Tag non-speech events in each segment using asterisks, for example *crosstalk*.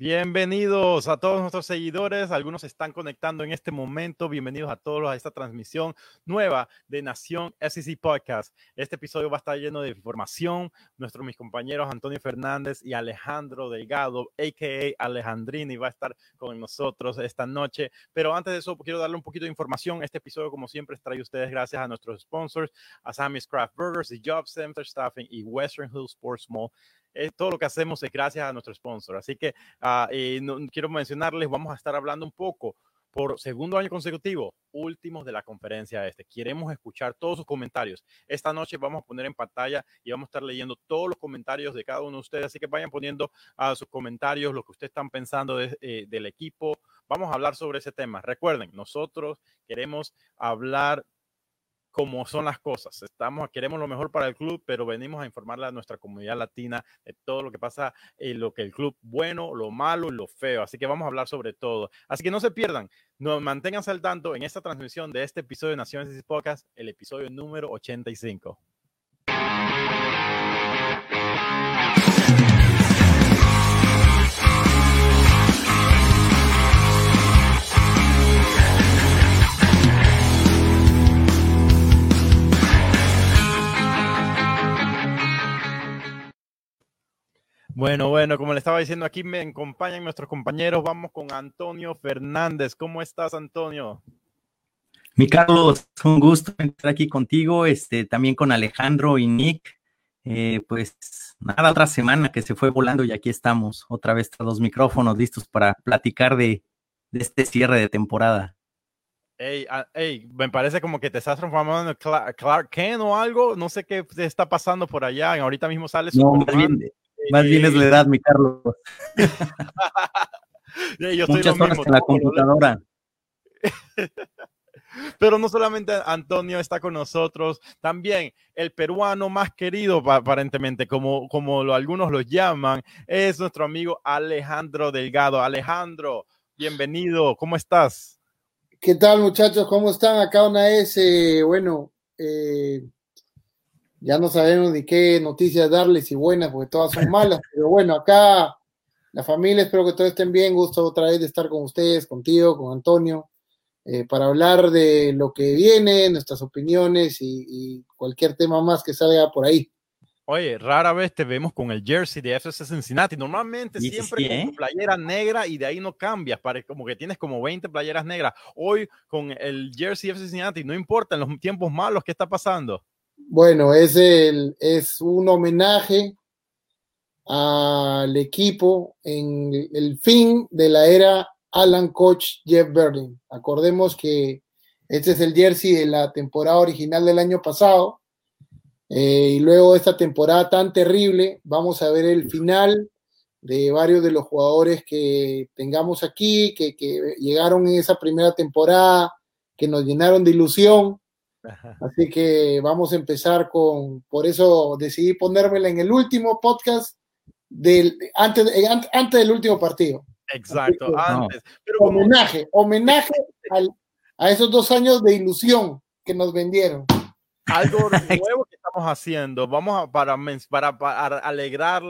Bienvenidos a todos nuestros seguidores. Algunos están conectando en este momento. Bienvenidos a todos a esta transmisión nueva de Nación SEC Podcast. Este episodio va a estar lleno de información. Nuestros mis compañeros Antonio Fernández y Alejandro Delgado, a.k.a. Alejandrini, va a estar con nosotros esta noche. Pero antes de eso, quiero darle un poquito de información. Este episodio, como siempre, trae ustedes gracias a nuestros sponsors, a Sammy's Craft Burgers y Job Center Staffing y Western Hills Sports Mall todo lo que hacemos es gracias a nuestro sponsor. Así que ah, no, quiero mencionarles, vamos a estar hablando un poco por segundo año consecutivo, últimos de la conferencia este. Queremos escuchar todos sus comentarios. Esta noche vamos a poner en pantalla y vamos a estar leyendo todos los comentarios de cada uno de ustedes, así que vayan poniendo a sus comentarios lo que ustedes están pensando eh, del equipo. Vamos a hablar sobre ese tema. Recuerden, nosotros queremos hablar cómo son las cosas. Estamos, queremos lo mejor para el club, pero venimos a informarle a nuestra comunidad latina de todo lo que pasa, en lo que el club bueno, lo malo y lo feo. Así que vamos a hablar sobre todo. Así que no se pierdan, no, manténganse al tanto en esta transmisión de este episodio de Naciones y Podcast, el episodio número 85. Bueno, bueno, como le estaba diciendo aquí, me acompañan nuestros compañeros. Vamos con Antonio Fernández. ¿Cómo estás, Antonio? Mi Carlos, un gusto estar aquí contigo, este, también con Alejandro y Nick. Eh, pues nada, otra semana que se fue volando y aquí estamos, otra vez los micrófonos listos para platicar de, este cierre de temporada. Hey, ah, me parece como que te estás transformando en Clark, Kent o algo, no sé qué está pasando por allá, ahorita mismo sales. No, más bien es la edad, mi Carlos. *laughs* Yo Muchas horas en la computadora. *laughs* Pero no solamente Antonio está con nosotros, también el peruano más querido, aparentemente, como, como lo, algunos lo llaman, es nuestro amigo Alejandro Delgado. Alejandro, bienvenido, ¿cómo estás? ¿Qué tal, muchachos? ¿Cómo están? Acá una vez, eh, bueno, eh, ya no sabemos ni qué noticias darles, si buenas, porque todas son malas, *laughs* pero bueno, acá la familia, espero que todos estén bien, gusto otra vez de estar con ustedes, contigo, con Antonio, eh, para hablar de lo que viene, nuestras opiniones y, cualquier tema más que salga por ahí. Oye, rara vez te vemos con el jersey de FC Cincinnati. Normalmente siempre con tu ¿eh? playera negra y de ahí no cambias. Parece como que tienes como 20 playeras negras. Hoy con el jersey de FC Cincinnati, no importa en los tiempos malos que está pasando. Bueno, es, es un homenaje al equipo en el fin de la era Alan Coach Jeff Berlin. Acordemos que este es el jersey de la temporada original del año pasado. Eh, y luego esta temporada tan terrible, vamos a ver el final de varios de los jugadores que tengamos aquí, que llegaron en esa primera temporada, que nos llenaron de ilusión Así que vamos a empezar con, por eso decidí ponérmela en el último podcast del, antes, eh, antes del último partido. Exacto, antes. homenaje, homenaje *laughs* a esos dos años de ilusión que nos vendieron algo *laughs* nuevo estamos haciendo. Vamos a, para, para, alegrar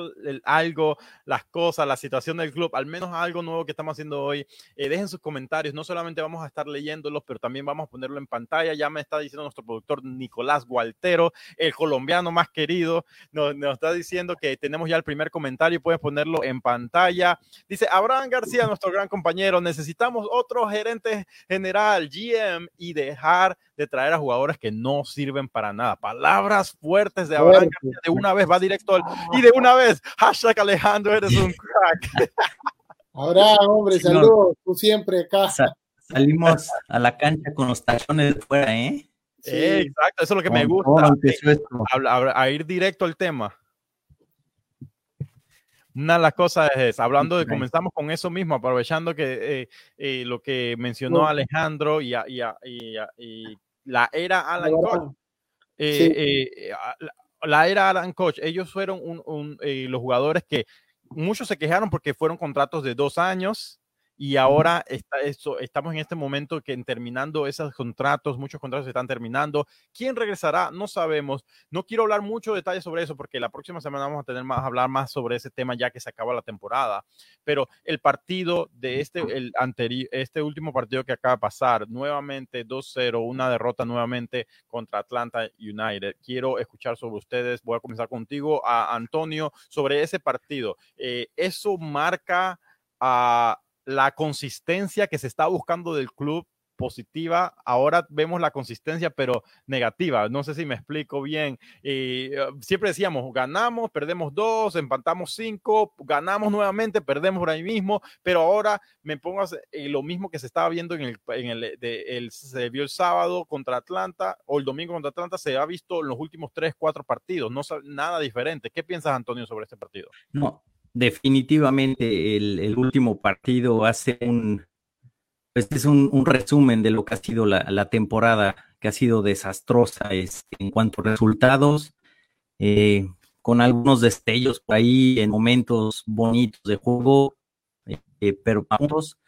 algo, las cosas, la situación del club, al menos algo nuevo que estamos haciendo hoy. Eh, dejen sus comentarios. No solamente vamos a estar leyéndolos, pero también vamos a ponerlo en pantalla. Ya me está diciendo nuestro productor Nicolás Gualtero, el colombiano más querido, nos, nos está diciendo que tenemos ya el primer comentario. Puedes ponerlo en pantalla. Dice Abraham García, nuestro gran compañero, necesitamos otro gerente general, GM, y dejar de traer a jugadores que no sirven para nada. Palabras fuertes de Abraham de una vez va directo al, y de una vez, hashtag Alejandro, eres un crack. Abraham, hombre, saludos, tú siempre casa. salimos a la cancha con los tachones de fuera, ¿eh? Sí. exacto, eso es lo que me gusta. A, ir directo al tema. Una de las cosas es, hablando de, comenzamos con eso mismo, aprovechando que eh, eh, lo que mencionó Alejandro y, y, y, la era Alan Coach. Eh, eh, la, era Alan Coach, ellos fueron eh, los jugadores que muchos se quejaron porque fueron contratos de dos años y ahora está eso, estamos en este momento que en terminando esos contratos, muchos contratos se están terminando. ¿Quién regresará? No sabemos. No quiero hablar mucho de detalles sobre eso porque la próxima semana vamos a tener más hablar más sobre ese tema ya que se acaba la temporada. Pero el partido de este el anterior este último partido que acaba de pasar, nuevamente 2-0, una derrota nuevamente contra Atlanta United. Quiero escuchar sobre ustedes. Voy a comenzar contigo a Antonio sobre ese partido. Eh, eso marca a la consistencia que se está buscando del club positiva, ahora vemos la consistencia, pero negativa. No sé si me explico bien. y eh, siempre decíamos, ganamos, perdemos dos, empatamos cinco, ganamos nuevamente, perdemos por ahí mismo, pero ahora me pongo a lo mismo que se estaba viendo en el, en el, se vio el sábado contra Atlanta o el domingo contra Atlanta, se ha visto en los últimos tres, cuatro partidos, no nada diferente. ¿Qué piensas, Antonio, sobre este partido? No, definitivamente el, último partido hace un, este es un, resumen de lo que ha sido la, temporada, que ha sido desastrosa este, en cuanto a resultados, eh, con algunos destellos por ahí en momentos bonitos de juego, eh, pero vamos,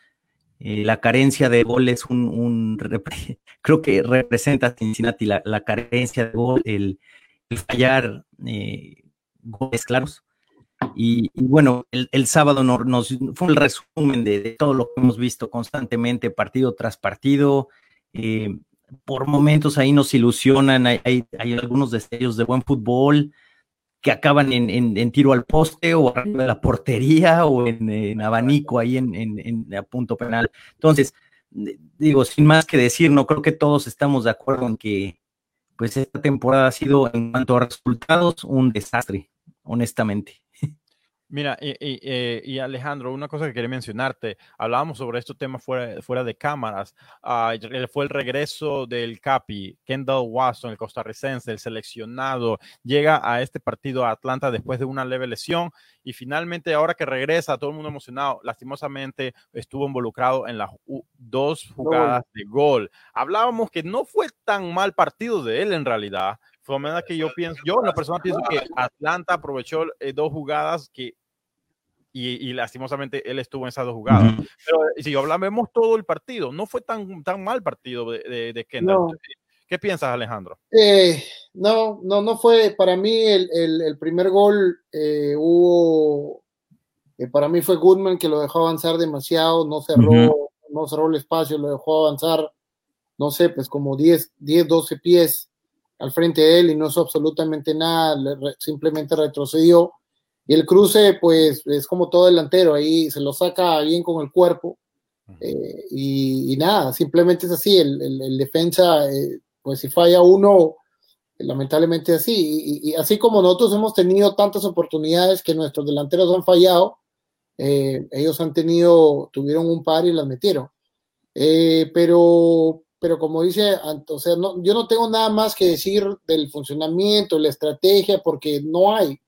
eh, la carencia de gol es un, *laughs* creo que representa a Cincinnati la, carencia de gol, el, el fallar goles claros. Y, bueno, el, sábado nos, fue el resumen de, todo lo que hemos visto constantemente, partido tras partido. Eh, por momentos ahí nos ilusionan, hay, hay, algunos destellos de buen fútbol que acaban en, tiro al poste o arriba de la portería o en, abanico ahí en, en, a punto penal. Entonces, digo, sin más que decir, no creo que todos estamos de acuerdo en que pues esta temporada ha sido en cuanto a resultados un desastre, honestamente. Mira, eh, y, Alejandro, una cosa que quería mencionarte, hablábamos sobre estos temas fuera, fuera de cámaras, ah, fue el regreso del Capi, Kendall Watson, el costarricense, el seleccionado, llega a este partido a Atlanta después de una leve lesión y finalmente ahora que regresa, todo el mundo emocionado, lastimosamente estuvo involucrado en las dos jugadas de gol. Hablábamos que no fue tan mal partido de él en realidad, fue manera que yo pienso, yo la persona pienso que Atlanta aprovechó eh, dos jugadas que y, lastimosamente él estuvo en esas dos jugadas. Pero si hablamos todo el partido, no fue tan, tan mal partido de, de, Kendall. ¿Qué piensas, Alejandro? Eh, no, no, no fue. Para mí, el, el, primer gol eh, hubo. Eh, para mí fue Goodman que lo dejó avanzar demasiado, no cerró, no cerró el espacio, lo dejó avanzar, no sé, pues como 10, 10, 12 pies al frente de él y no hizo absolutamente nada, simplemente retrocedió y el cruce, pues, es como todo delantero, ahí se lo saca bien con el cuerpo. Eh, y, nada, simplemente es así. El, defensa, eh, pues, si falla uno, lamentablemente así. Y, así como nosotros hemos tenido tantas oportunidades que nuestros delanteros han fallado, eh, ellos han tenido, tuvieron un par y las metieron. pero, pero como dice, o sea, no, yo no tengo nada más que decir del funcionamiento, la estrategia, porque no hay.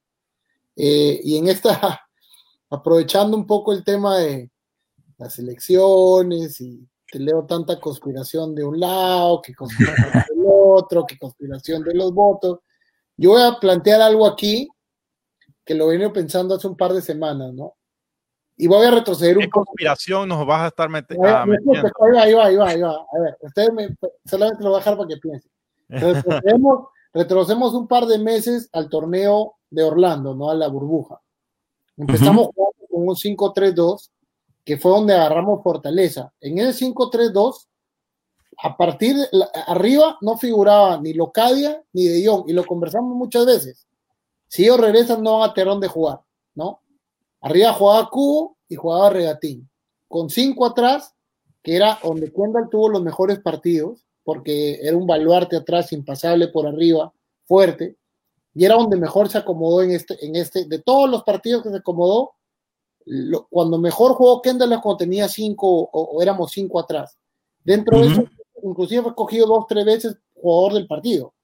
Eh, y en esta, *laughs* aprovechando un poco el tema de las elecciones y te leo tanta conspiración de un lado, que conspiración *laughs* del otro, que conspiración de los votos, yo voy a plantear algo aquí que lo vengo pensando hace un par de semanas, ¿no? Y voy a retroceder un poco. conspiración nos vas a estar metiendo? Ah, ahí va, ahí va, ahí va, ahí va. A ver, ustedes me, solamente lo voy a dejar para que piensen. *laughs* Retrocedemos, retrocedemos un par de meses al torneo de Orlando, ¿no? A la burbuja. Empezamos jugando con un 5-3-2, que fue donde agarramos fortaleza. En ese 5-3-2, a partir de arriba no figuraba ni Locadia ni De Jong, y lo conversamos muchas veces. Si ellos regresan, no van a tener de jugar, ¿no? Arriba jugaba Cubo y jugaba Regatín. Con cinco atrás, que era donde Kendall tuvo los mejores partidos, porque era un baluarte atrás, impasable por arriba, fuerte y era donde mejor se acomodó en este, en este, de todos los partidos que se acomodó, cuando mejor jugó Kendall es cuando tenía cinco o, éramos cinco atrás. Dentro de eso, inclusive fue cogido dos, tres veces jugador del partido.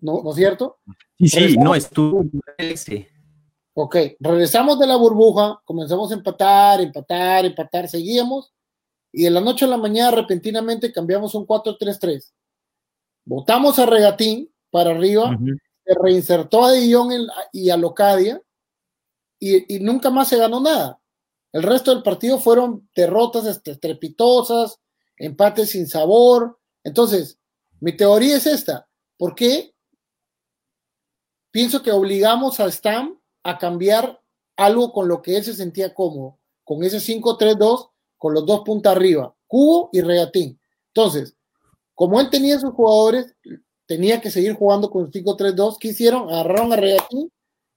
¿No, ¿no es cierto? Sí, sí, no, estuvo ese. Ok, regresamos de la burbuja, comenzamos a empatar, empatar, empatar, seguíamos, y de la noche a la mañana repentinamente cambiamos un 4-3-3. Votamos a Regatín para arriba, se reinsertó a Dillon y a Locadia y, nunca más se ganó nada. El resto del partido fueron derrotas estrepitosas, empates sin sabor. Entonces, mi teoría es esta. ¿Por qué? Pienso que obligamos a Stam a cambiar algo con lo que él se sentía cómodo, con ese 5-3-2, con los dos puntas arriba, Cubo y Regatín. Entonces, como él tenía sus jugadores, tenía que seguir jugando con 5-3-2. ¿Qué hicieron? Agarraron a Regatín,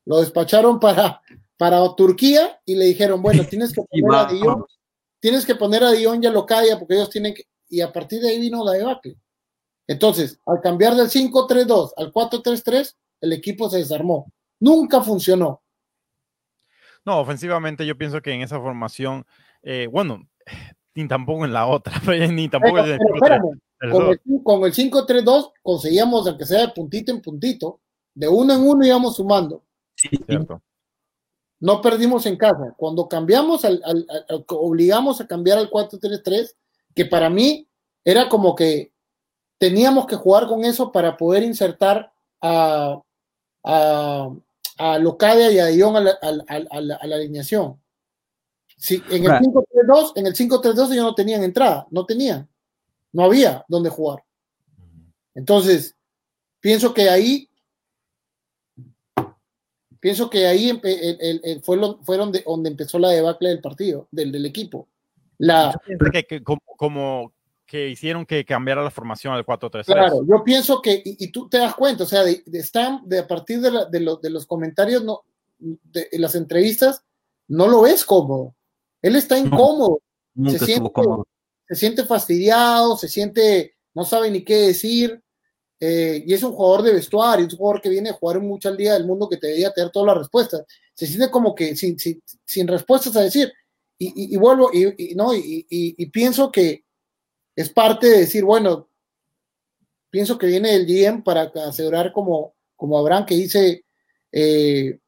lo despacharon para, para Turquía y le dijeron, bueno, *laughs* tienes que poner a Dion, tienes que poner a Dion y a Locadia porque ellos tienen que, y a partir de ahí vino la debacle. Entonces, al cambiar del 5-3-2 al 4-3-3, el equipo se desarmó. Nunca funcionó. No, ofensivamente yo pienso que en esa formación, eh, bueno, ni tampoco en la otra, *laughs* ni tampoco en el, con el, 5-3-2 conseguíamos, aunque sea de puntito en puntito, de uno en uno íbamos sumando. Sí, cierto. No perdimos en casa. Cuando cambiamos, al, obligamos a cambiar al 4-3-3, que para mí era como que teníamos que jugar con eso para poder insertar a, a, a Locadia y a Dion a la, alineación. Sí, en el 5-3-2, en el 5-3-2 ellos no tenían entrada, no tenían, no había donde jugar. Entonces, pienso que ahí, pienso que ahí el, fue, donde, empezó la debacle del partido, del, del equipo. La, que, como, que hicieron que cambiara la formación al 4-3-3. Claro, yo pienso que, y, tú te das cuenta, o sea, de, están, de a partir de, de, los comentarios, no, de, las entrevistas, no lo ves cómodo. Él está incómodo. se, siente, se siente fastidiado, se siente, no sabe ni qué decir. Eh, y es un jugador de vestuario, es un jugador que viene a jugar mucho al día del mundo que te debería tener todas las respuestas. Se siente como que sin, sin, sin respuestas a decir. Y, y vuelvo, y, no, y, pienso que es parte de decir, bueno, pienso que viene el GM para asegurar como, como Abraham que dice, eh,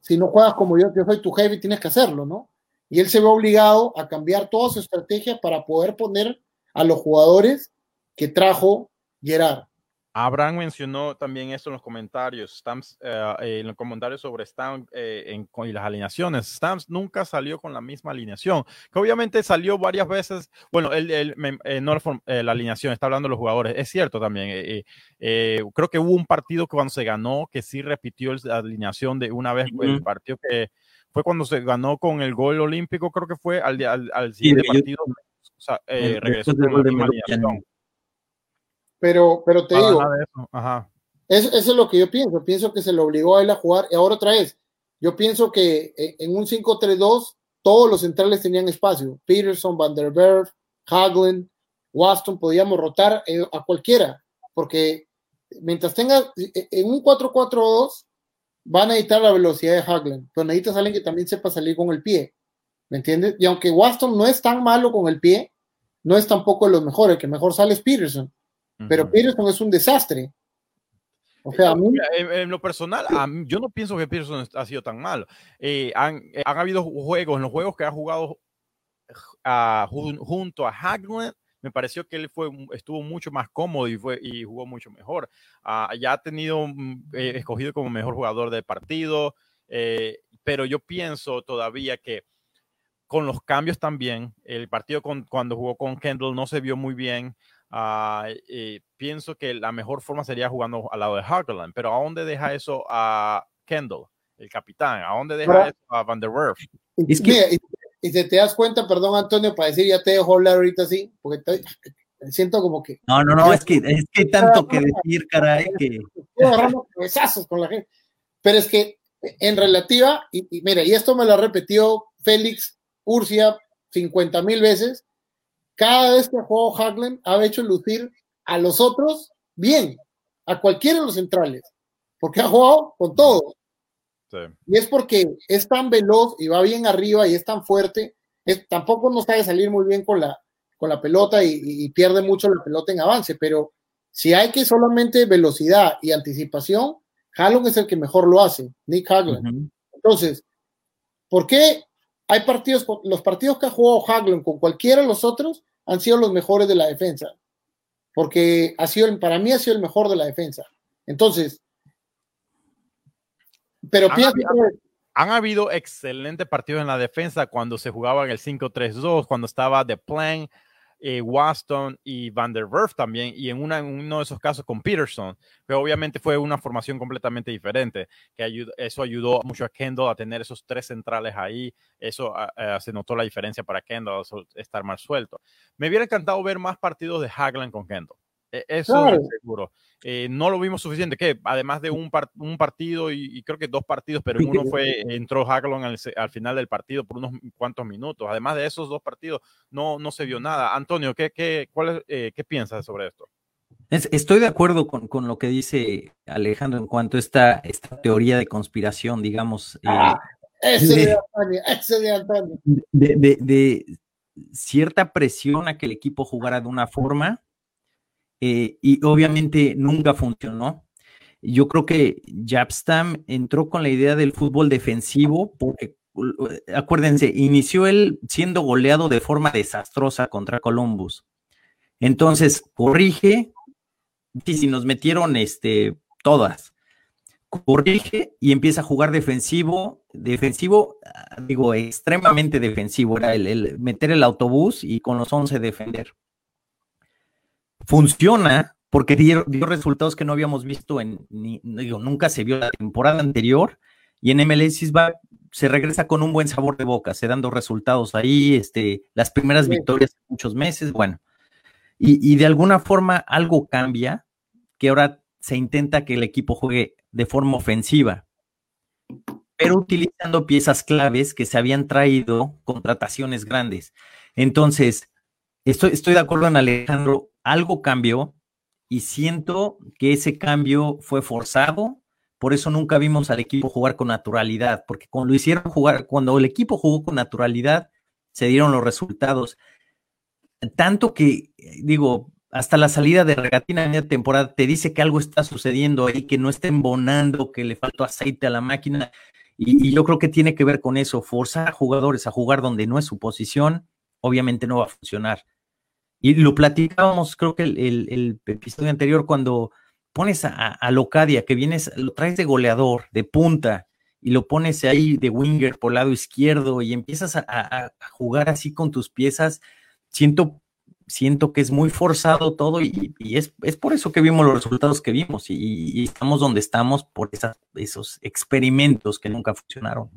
si no juegas como yo, yo soy tu jefe, tienes que hacerlo, ¿no? Y él se ve obligado a cambiar toda su estrategia para poder poner a los jugadores que trajo Gerard. Abraham mencionó también esto en los comentarios, Stamps, eh, eh, en los comentarios sobre Stamps eh, y las alineaciones. Stamps nunca salió con la misma alineación, que obviamente salió varias veces. Bueno, él, no la alineación, está hablando de los jugadores. Es cierto también. creo que hubo un partido que cuando se ganó que sí repitió la alineación de una vez, el partido que fue cuando se ganó con el gol olímpico, creo que fue al, al, siguiente partido. O sea, regresó con la misma. Pero, pero te digo, eso. es lo que yo pienso. Pienso que se le obligó a él a jugar. Y ahora otra vez, yo pienso que eh, en un 5-3-2 todos los centrales tenían espacio. Peterson, Van der Berg, Haglund, Waston, podíamos rotar eh, a cualquiera. Porque mientras tenga eh, en un 4-4-2 van a necesitar la velocidad de Haglund, pero necesitas alguien que también sepa salir con el pie. ¿Me entiendes? Y aunque Waston no es tan malo con el pie, no es tampoco de los mejores. El que mejor sale es Peterson pero Peterson es un desastre. O sea, a mí... en, lo personal, yo no pienso que Peterson ha sido tan malo. Eh, han, eh, han, habido juegos, en los juegos que ha jugado junto a Haglund, me pareció que él fue, estuvo mucho más cómodo y, fue, y jugó mucho mejor. Uh, ya ha tenido mm, eh, escogido como mejor jugador del partido, eh, pero yo pienso todavía que con los cambios también, el partido con, cuando jugó con Kendall no se vio muy bien. Uh, pienso que la mejor forma sería jugando al lado de Hartland, pero ¿a dónde deja eso a Kendall, el capitán? ¿A dónde deja eso a Van der Werf? Y, si te das cuenta, perdón Antonio, para decir ya te dejo hablar ahorita así, porque estoy, *laughs* siento como que... No, no, no, es que es que tanto que decir, caray, que... con la gente. Pero es que en relativa, y, y mira, y esto me lo ha repetido Félix Urcia 50 mil veces, cada vez que ha jugado Haglen ha hecho lucir a los otros bien, a cualquiera de los centrales, porque ha jugado con Y es porque es tan veloz y va bien arriba y es tan fuerte, tampoco no sabe salir muy bien con la, con la pelota y, pierde mucho la pelota en avance, pero si hay que solamente velocidad y anticipación, Haglen es el que mejor lo hace, Nick Haglen. Entonces, ¿por qué hay partidos, los partidos que ha jugado Haglen con cualquiera de los otros han sido los mejores de la defensa? Porque ha sido, para mí ha sido el mejor de la defensa. Entonces, pero pienso, han habido excelentes partidos en la defensa cuando se jugaba en el 5-3-2, cuando estaba The Plan, eh, Waston y Van der Werf también, y en, una, en, uno de esos casos con Peterson, pero obviamente fue una formación completamente diferente, que ayudó, eso ayudó mucho a Kendall a tener esos tres centrales ahí, eso uh, se notó la diferencia para Kendall estar más suelto. Me hubiera encantado ver más partidos de Hagland con Kendall. E, eso claro. seguro. Eh, no lo vimos suficiente, que además de un, un partido y, y, creo que dos partidos, pero uno fue, entró Haglon al, al, final del partido por unos cuantos minutos. Además de esos dos partidos, no, no se vio nada. Antonio, ¿qué, qué, cuál, eh, ¿qué piensas sobre esto? Estoy de acuerdo con, con, lo que dice Alejandro en cuanto a esta, esta teoría de conspiración, digamos. Ah, eh, ese de, de, Antonio, ese de, Antonio. De, de, de cierta presión a que el equipo jugara de una forma eh, y obviamente nunca funcionó. Yo creo que Japstam entró con la idea del fútbol defensivo porque, acuérdense, inició él siendo goleado de forma desastrosa contra Columbus. Entonces, corrige, y si nos metieron este, todas, corrige y empieza a jugar defensivo, defensivo, digo, extremadamente defensivo, era el, el meter el autobús y con los 11 defender funciona porque dio, dio, resultados que no habíamos visto en, ni, digo, nunca se vio la temporada anterior y en MLS va, se regresa con un buen sabor de boca, se dando resultados ahí, este, las primeras sí. victorias en muchos meses, bueno, y, y, de alguna forma algo cambia, que ahora se intenta que el equipo juegue de forma ofensiva, pero utilizando piezas claves que se habían traído contrataciones grandes. Entonces, estoy, estoy de acuerdo en Alejandro, algo cambió y siento que ese cambio fue forzado, por eso nunca vimos al equipo jugar con naturalidad, porque cuando lo hicieron jugar, cuando el equipo jugó con naturalidad, se dieron los resultados. Tanto que, digo, hasta la salida de regatina en media temporada te dice que algo está sucediendo ahí, que no está embonando, que le faltó aceite a la máquina. Y, y, yo creo que tiene que ver con eso, forzar a jugadores a jugar donde no es su posición, obviamente no va a funcionar. Y lo platicábamos, creo que el, el, episodio anterior, cuando pones a, a, Locadia, que vienes, lo traes de goleador, de punta, y lo pones ahí de winger por lado izquierdo y empiezas a, jugar así con tus piezas, siento, siento que es muy forzado todo y, y es, es, por eso que vimos los resultados que vimos y, y estamos donde estamos por esas, esos experimentos que nunca funcionaron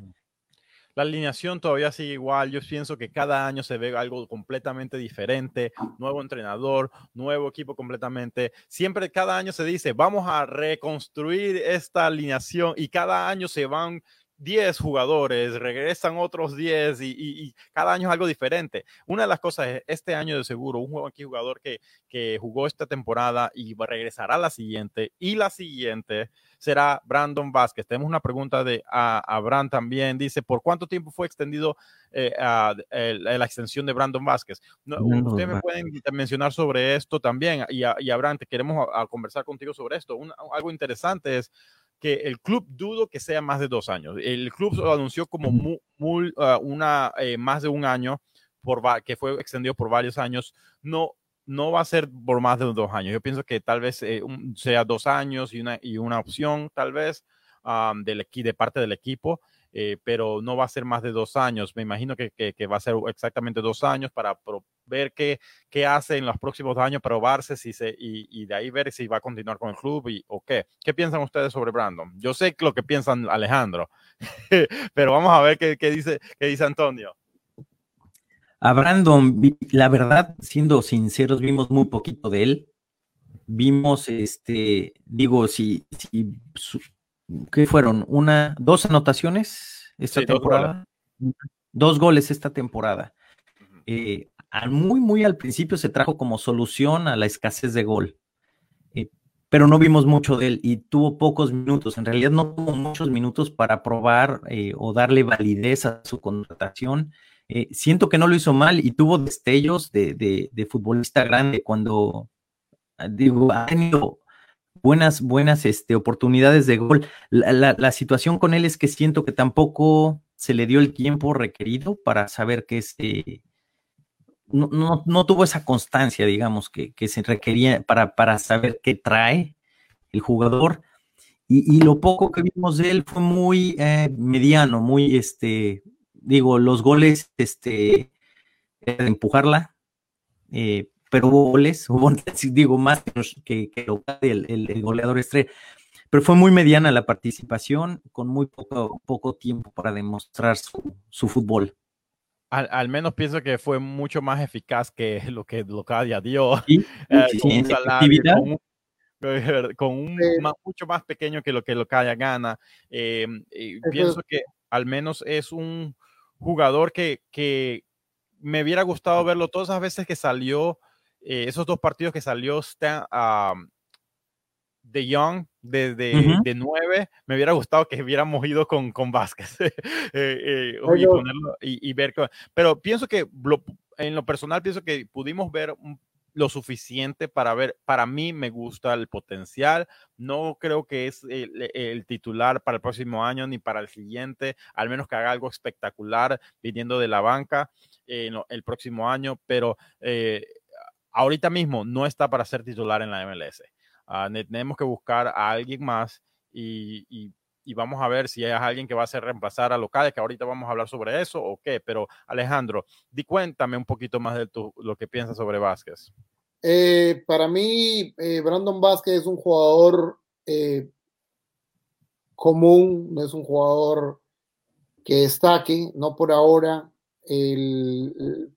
la alineación todavía sigue igual. Yo pienso que cada año se ve algo completamente diferente, nuevo entrenador, nuevo equipo completamente. Siempre cada año se dice, vamos a reconstruir esta alineación y cada año se van 10 jugadores, regresan otros 10 y, y, y, cada año es algo diferente. Una de las cosas es, este año de seguro, un aquí jugador que, que jugó esta temporada y regresará la siguiente y la siguiente será Brandon Vázquez. Tenemos una pregunta de a, Abraham también. Dice, ¿por cuánto tiempo fue extendido eh, a, a, la extensión de Brandon Vázquez? No, no, Ustedes me pueden mencionar sobre esto también. Y, y Abraham, te queremos conversar contigo sobre esto. Un, algo interesante es que el club dudo que sea más de dos años. El club lo anunció como muy, muy, uh, una, eh, más de un año, por que fue extendido por varios años. No, no va a ser por más de dos años. Yo pienso que tal vez eh, un, sea dos años y una, y una opción, tal vez, um, del, de parte del equipo. Eh, pero no va a ser más de dos años. Me imagino que, que, que va a ser exactamente dos años para pro, ver qué, qué hace en los próximos años, probarse si se, y, y, de ahí ver si va a continuar con el club y, o qué. ¿Qué piensan ustedes sobre Brandon? Yo sé lo que piensan Alejandro, *laughs* pero vamos a ver qué, qué, dice, qué dice Antonio. A Brandon, la verdad, siendo sinceros, vimos muy poquito de él. Vimos, este, digo, si, si ¿qué fueron? Una, dos anotaciones esta sí, temporada, dos goles. dos goles. esta temporada. Uh -huh. eh, muy, muy al principio se trajo como solución a la escasez de gol, eh, pero no vimos mucho de él y tuvo pocos minutos. En realidad no tuvo muchos minutos para probar eh, o darle validez a su contratación. Eh, siento que no lo hizo mal y tuvo destellos de, de, futbolista grande cuando, digo, ha tenido buenas, buenas este, oportunidades de gol. La, situación con él es que siento que tampoco se le dio el tiempo requerido para saber que es, eh, no, no, no, tuvo esa constancia, digamos, que, que se requería para, para, saber qué trae el jugador. y, lo poco que vimos de él fue muy eh, mediano, muy, este, digo, los goles, este, empujarla, eh, pero goles, *laughs* digo, más que, que el, el, goleador estrella. Pero fue muy mediana la participación, con muy poco, poco tiempo para demostrar su, su fútbol. Al, menos pienso que fue mucho más eficaz que *laughs* lo que Locadia dio. ¿Sí? Eh, con un salario, *laughs* con un, mucho más pequeño que lo que Locadia gana. Eh, pienso que al menos es un jugador que, que me hubiera gustado verlo todas las veces que salió, eh, esos dos partidos que salió de Young de, de, 9, me hubiera gustado que hubiéramos ido con, con Vázquez *laughs* eh, eh, y, ponerlo, y, ver. Pero pienso que en lo personal pienso que pudimos ver lo suficiente para ver, para mí me gusta el potencial, no creo que es el, titular para el próximo año ni para el siguiente, al menos que haga algo espectacular viniendo de la banca el próximo año, pero eh, ahorita mismo no está para ser titular en la MLS. Ah, tenemos que buscar a alguien más y, vamos a ver si hay alguien que va a ser reemplazar a locales, que ahorita vamos a hablar sobre eso o qué. Pero Alejandro, di cuéntame un poquito más de tu, lo que piensas sobre Vázquez. Eh, para mí, eh, Brandon Vázquez es un jugador eh, común, no es un jugador que destaque, no por ahora,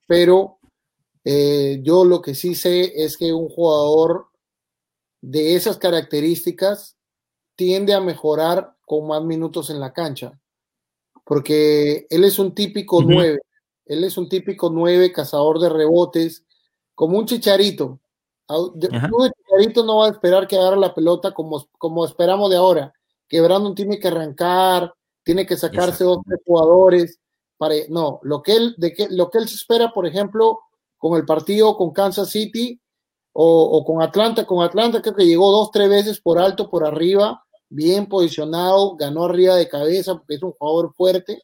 pero yo lo que sí sé es que un jugador de esas características tiende a mejorar con más minutos en la cancha, porque él es un típico 9, él es un típico 9 cazador de rebotes, como un chicharito. Un chicharito no va a esperar que agarre la pelota como, como esperamos de ahora, que Brandon tiene que arrancar, tiene que sacarse dos jugadores. Para, no, lo que, él, de que, lo que él se espera, por ejemplo, con el partido con Kansas City, o, con Atlanta, con Atlanta creo que llegó dos, tres veces por alto, por arriba, bien posicionado, ganó arriba de cabeza porque es un jugador fuerte,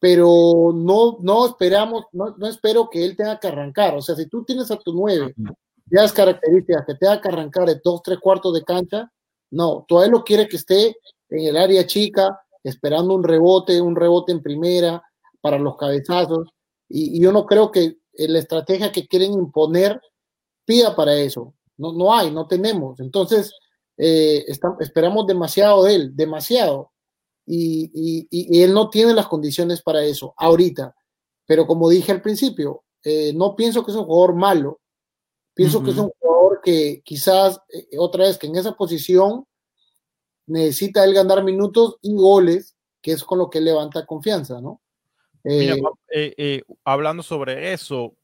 pero no, no esperamos, no, no espero que él tenga que arrancar, o sea, si tú tienes a tu nueve, ya las características que tenga que arrancar de dos, tres cuartos de cancha, no, todavía lo quiere que esté en el área chica, esperando un rebote, un rebote en primera para los cabezazos, y, y yo no creo que la estrategia que quieren imponer pida para eso. No, no hay, no tenemos. Entonces, eh, esperamos demasiado de él, demasiado. Y, él no tiene las condiciones para eso ahorita. Pero como dije al principio, eh, no pienso que es un jugador malo. Pienso que es un jugador que quizás, eh, otra vez, que en esa posición necesita él ganar minutos y goles, que es con lo que levanta confianza, ¿no? hablando sobre eso,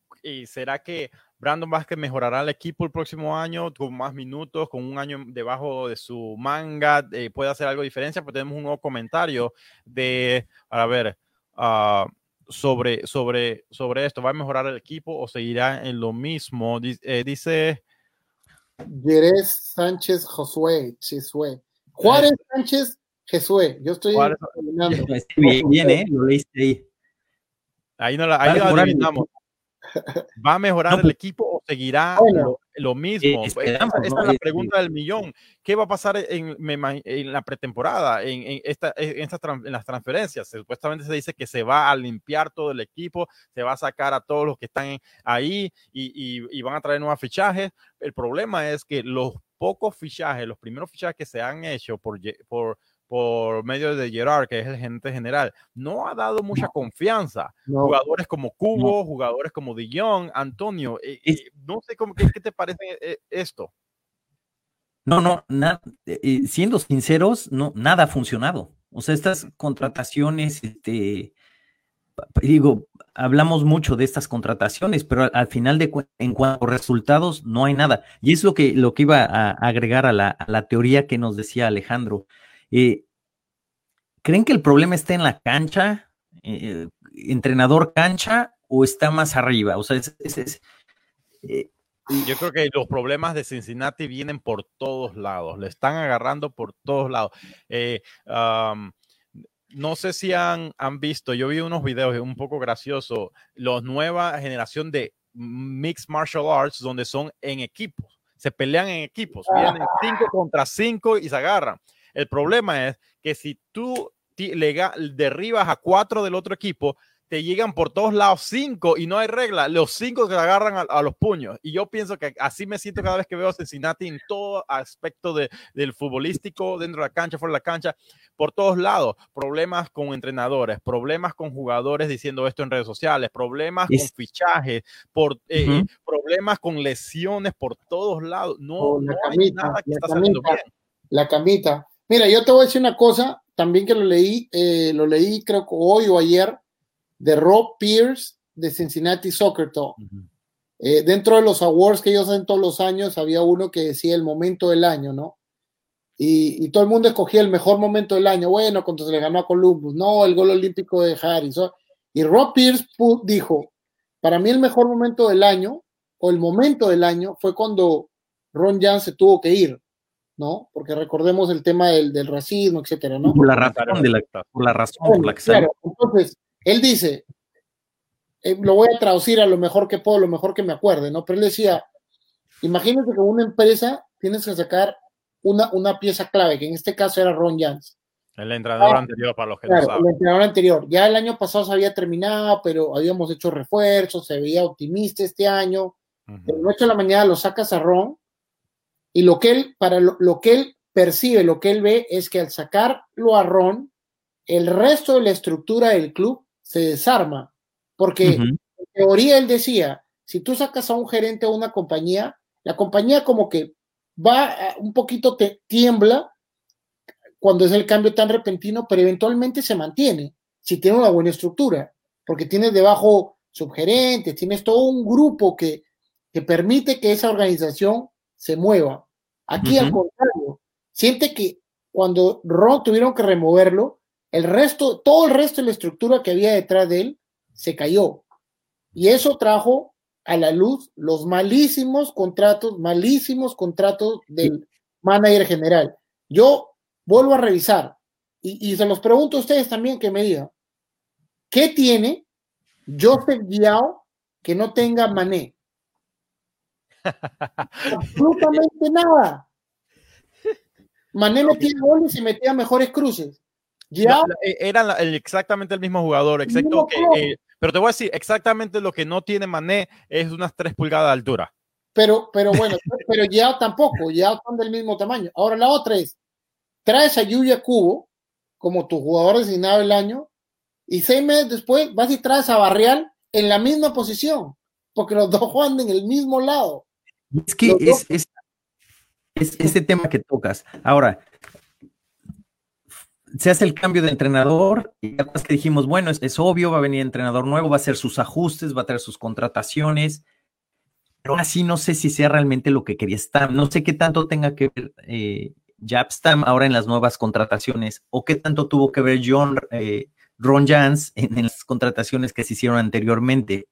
¿será que Brandon Vázquez mejorará el equipo el próximo año con más minutos, con un año debajo de su manga, eh, puede hacer algo de diferencia, pues tenemos un nuevo comentario de, a ver, uh, sobre, sobre, sobre esto, ¿va a mejorar el equipo o seguirá en lo mismo? Eh, dice... Jerez Sánchez Josué, Chisue. Juárez Sánchez Josué, yo estoy... Juárez, *laughs* bien, bien, ¿eh? Lo leíste ahí. Ahí, no la, ahí lo adivinamos. ¿Va a mejorar el pues equipo o seguirá lo, mismo? Esa, es la pregunta del millón. ¿Qué va a pasar en, la pretemporada, en, esta, en, las transferencias? Supuestamente se dice que se va a limpiar todo el equipo, se va a sacar a todos los que están ahí y, van a traer nuevos fichajes. El problema es que los pocos fichajes, los primeros fichajes que se han hecho por, por por medio de Gerard, que es el gerente general, no ha dado mucha confianza. Jugadores como Cubo, jugadores como Dillon, Antonio, eh, eh, no sé cómo, qué, te parece eh, esto. No, no, siendo sinceros, no, nada ha funcionado. O sea, estas contrataciones, este, digo, hablamos mucho de estas contrataciones, pero al, final de en cuanto a resultados, no hay nada. Y es lo que, lo que iba a agregar a la, a la teoría que nos decía Alejandro. Eh, ¿Creen que el problema está en la cancha, eh, entrenador cancha, o está más arriba? O sea, es, eh, yo creo que los problemas de Cincinnati vienen por todos lados, le están agarrando por todos lados. no sé si han, han, visto, yo vi unos videos un poco graciosos, la nueva generación de Mixed Martial Arts, donde son en equipos, se pelean en equipos, vienen cinco contra cinco y se agarran. El problema es que si tú derribas a cuatro del otro equipo, te llegan por todos lados cinco y no hay regla, los cinco que agarran a, los puños. Y yo pienso que así me siento cada vez que veo a Cincinnati en todo aspecto de, del futbolístico, dentro de la cancha, fuera de la cancha, por todos lados. Problemas con entrenadores, problemas con jugadores diciendo esto en redes sociales, problemas con fichajes, por, eh, problemas con lesiones por todos lados. No, no hay nada que está saliendo bien. La camita. Mira, yo te voy a decir una cosa, también que lo leí, eh, lo leí creo que hoy o ayer de Rob Pierce de Cincinnati Soccer Talk. Eh, dentro de los awards que ellos hacen todos los años, había uno que decía el momento del año, ¿no? Y, todo el mundo escogía el mejor momento del año. Bueno, cuando se le ganó a Columbus, no, el gol olímpico de Harris. Y Rob Pierce dijo, para mí el mejor momento del año, o el momento del año, fue cuando Ron Jan se tuvo que ir, ¿no? Porque recordemos el tema del, racismo, etcétera, ¿no? Por la razón, de la, por la razón por la que claro, entonces, él dice, eh, lo voy a traducir a lo mejor que puedo, lo mejor que me acuerde, ¿no? Pero él decía, imagínate que una empresa tienes que sacar una, una pieza clave, que en este caso era Ron Jans. El entrenador anterior, para los que no saben. El entrenador anterior. Ya el año pasado se había terminado, pero habíamos hecho refuerzos, se veía optimista este año. De noche a la mañana lo sacas a Ron y lo que él, para lo, lo, que él percibe, lo que él ve es que al sacarlo a Ron, el resto de la estructura del club se desarma, porque en teoría él decía, si tú sacas a un gerente o una compañía, la compañía como que va un poquito te tiembla cuando es el cambio tan repentino, pero eventualmente se mantiene si tiene una buena estructura, porque tienes debajo subgerentes, tienes todo un grupo que, que permite que esa organización se mueva. Aquí al contrario, siente que cuando Ron tuvieron que removerlo, el resto, todo el resto de la estructura que había detrás de él se cayó. Y eso trajo a la luz los malísimos contratos, malísimos contratos del manager general. Yo vuelvo a revisar y, se los pregunto a ustedes también que me digan, ¿qué tiene Joseph Diao que no tenga Mané? Absolutamente nada. Mané metía goles y metía mejores cruces. Ya. Eh, eran exactamente el mismo jugador, excepto que. Eh, pero te voy a decir, exactamente lo que no tiene Mané es unas 3 pulgadas de altura. Pero, pero bueno, *laughs* pero ya tampoco, ya son del mismo tamaño. Ahora la otra es, traes a Yuya Cubo como tu jugador designado del año y seis meses después vas y traes a Barrial en la misma posición, porque los dos juegan en el mismo lado. Es que es, es, es, este tema que tocas. Ahora, se hace el cambio de entrenador y después que dijimos, bueno, es, obvio, va a venir entrenador nuevo, va a hacer sus ajustes, va a traer sus contrataciones, pero así no sé si sea realmente lo que quería estar, no sé qué tanto tenga que ver eh, Japstam ahora en las nuevas contrataciones o qué tanto tuvo que ver John eh, Ron Jans en, las contrataciones que se hicieron anteriormente.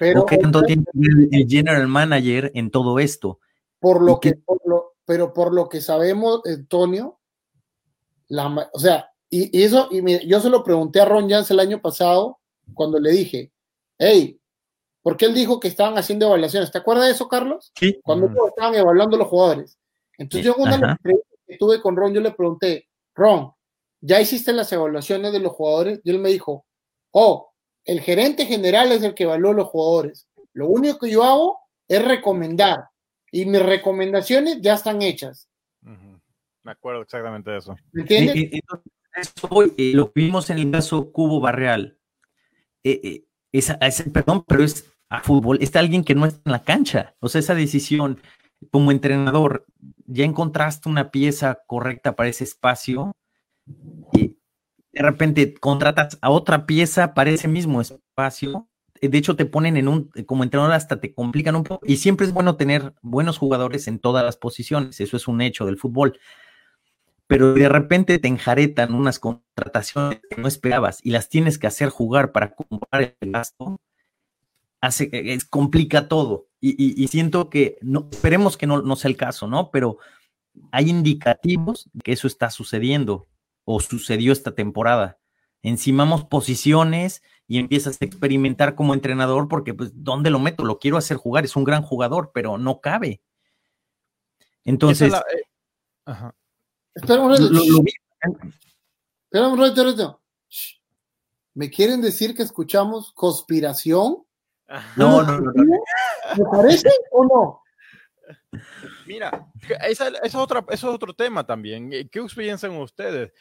Pero, o qué tanto tiene el general manager en todo esto. Por lo que, pero por lo que sabemos, Antonio, o sea, y, eso, y yo se lo pregunté a Ron Jans el año pasado cuando le dije, hey, ¿por qué él dijo que estaban haciendo evaluaciones? ¿Te acuerdas de eso, Carlos? Sí. Cuando estaban evaluando los jugadores. Entonces yo una vez que tuve con Ron, yo le pregunté, Ron, ¿ya hiciste las evaluaciones de los jugadores? Y él me dijo, oh, el gerente general es el que evalúa los jugadores. Lo único que yo hago es recomendar. Y mis recomendaciones ya están hechas. Me acuerdo exactamente de eso. Eh, lo vimos en el caso Cubo Barreal. Eh, eh, perdón, pero es a fútbol, está alguien que no está en la cancha. O sea, esa decisión como entrenador, ya encontraste una pieza correcta para ese espacio y de repente contratas a otra pieza para ese mismo espacio. De hecho, te ponen en un, como entrenador hasta te complican un poco. Y siempre es bueno tener buenos jugadores en todas las posiciones. Eso es un hecho del fútbol pero de repente te enjaretan unas contrataciones que no esperabas y las tienes que hacer jugar para comprar el gasto, hace, e, es, complica todo. Y, siento que, no, esperemos que no, no, sea el caso, ¿no? Pero hay indicativos de que eso está sucediendo o sucedió esta temporada. Encimamos posiciones y empiezas a experimentar como entrenador porque, pues, ¿dónde lo meto? Lo quiero hacer jugar, es un gran jugador, pero no cabe. Entonces... Eh, ajá Espera un. Espera un ratito, ¿Me quieren decir que escuchamos conspiración? No, no, no. ¿Me parece o no? Mira, esa, es otra, eso es otro tema también. ¿Qué piensan ustedes?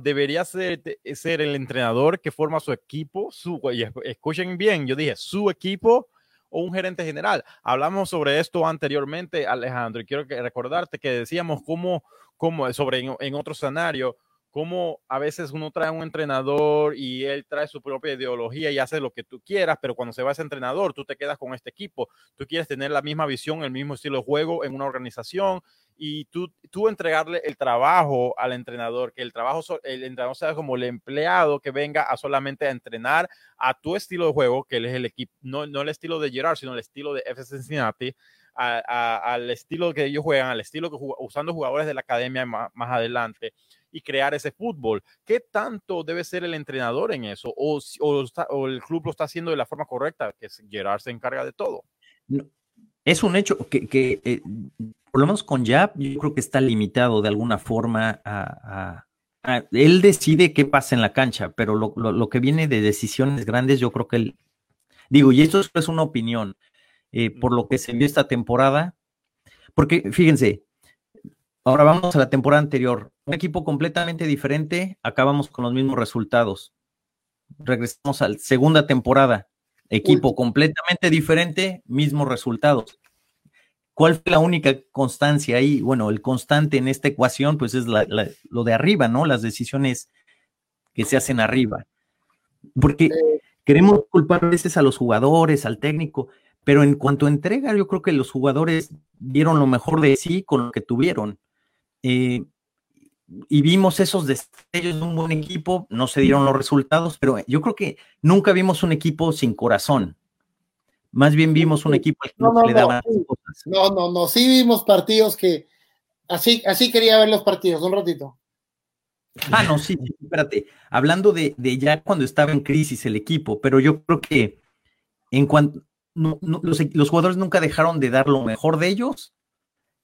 Debería ser, ser el entrenador que forma su equipo, su, escuchen bien, yo dije su equipo o un gerente general. Hablamos sobre esto anteriormente, Alejandro, y quiero que recordarte que decíamos cómo, cómo sobre en, en otro escenario, cómo a veces uno trae un entrenador y él trae su propia ideología y hace lo que tú quieras, pero cuando se va ese entrenador, tú te quedas con este equipo, tú quieres tener la misma visión, el mismo estilo de juego en una organización y tú, tú entregarle el trabajo al entrenador, que el trabajo, el entrenador sea como el empleado que venga a solamente a entrenar a tu estilo de juego, que él es el equipo, no, no el estilo de Gerard, sino el estilo de FC Cincinnati, al estilo que ellos juegan, al estilo que usando jugadores de la academia más, más adelante y crear ese fútbol. ¿Qué tanto debe ser el entrenador en eso? ¿O, o, el club lo está haciendo de la forma correcta, que Gerard se encarga de todo? es un hecho que, que eh, por lo menos con Jab, yo creo que está limitado de alguna forma a, él decide qué pasa en la cancha, pero lo, lo, que viene de decisiones grandes, yo creo que él, digo, y esto es una opinión, eh, por lo que se vio esta temporada, porque fíjense, ahora vamos a la temporada anterior, un equipo completamente diferente, acabamos con los mismos resultados. Regresamos a la segunda temporada, equipo completamente diferente, mismos resultados. ¿Cuál fue la única constancia ahí? Bueno, el constante en esta ecuación, pues es lo de arriba, ¿no? Las decisiones que se hacen arriba. Porque queremos culpar a veces a los jugadores, al técnico, pero en cuanto a entrega, yo creo que los jugadores dieron lo mejor de sí con lo que tuvieron. Eh, y vimos esos destellos de un buen equipo, no se dieron los resultados, pero yo creo que nunca vimos un equipo sin corazón. Más bien vimos un equipo que no, le daba cosas. No, no, no, sí vimos partidos que así, así quería ver los partidos, un ratito. Ah, no, sí, espérate. Hablando de, de, ya cuando estaba en crisis el equipo, pero yo creo que en cuanto los, los, jugadores nunca dejaron de dar lo mejor de ellos.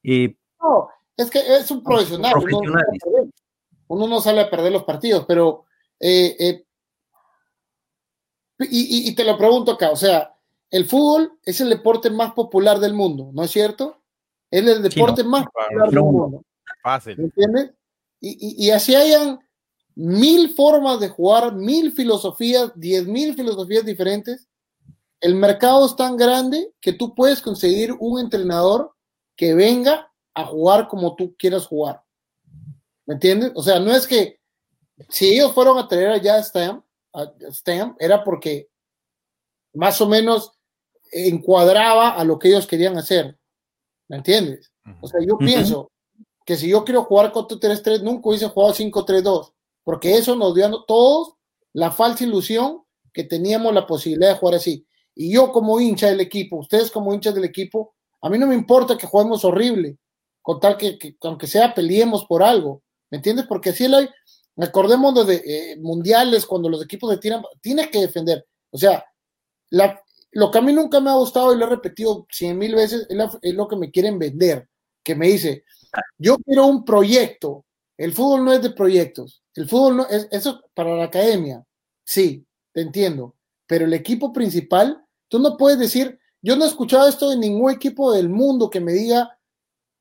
Eh, no, es que es un profesional. Uno, no sale a perder los partidos, pero. Eh, eh, y, te lo pregunto acá, o sea, el fútbol es el deporte más popular del mundo, ¿no es cierto? Es el deporte más popular del mundo. Fácil. ¿Entiendes? Y, y, así hayan mil formas de jugar, mil filosofías, diez mil filosofías diferentes. El mercado es tan grande que tú puedes conseguir un entrenador que venga a jugar como tú quieras jugar. ¿Me entiendes? O sea, no es que si ellos fueron a traer allá a Stam, a Stam era porque más o menos encuadraba a lo que ellos querían hacer. ¿Me entiendes? O sea, yo pienso que si yo quiero jugar 4-3-3, nunca hubiese jugado 5-3-2, porque eso nos dio a todos la falsa ilusión que teníamos la posibilidad de jugar así. Y yo como hincha del equipo, ustedes como hinchas del equipo, a mí no me importa que juguemos horrible, con tal que, aunque sea peleemos por algo, ¿me entiendes? Porque así hay, acordemos de eh, mundiales, cuando los equipos se tiran, tienes que defender. O sea, lo que a mí nunca me ha gustado y lo he repetido cien mil veces es, lo que me quieren vender, que me dice, yo quiero un proyecto, el fútbol no es de proyectos, el fútbol no es eso para la academia, sí, te entiendo, pero el equipo principal, tú no puedes decir, yo no he escuchado esto de ningún equipo del mundo que me diga,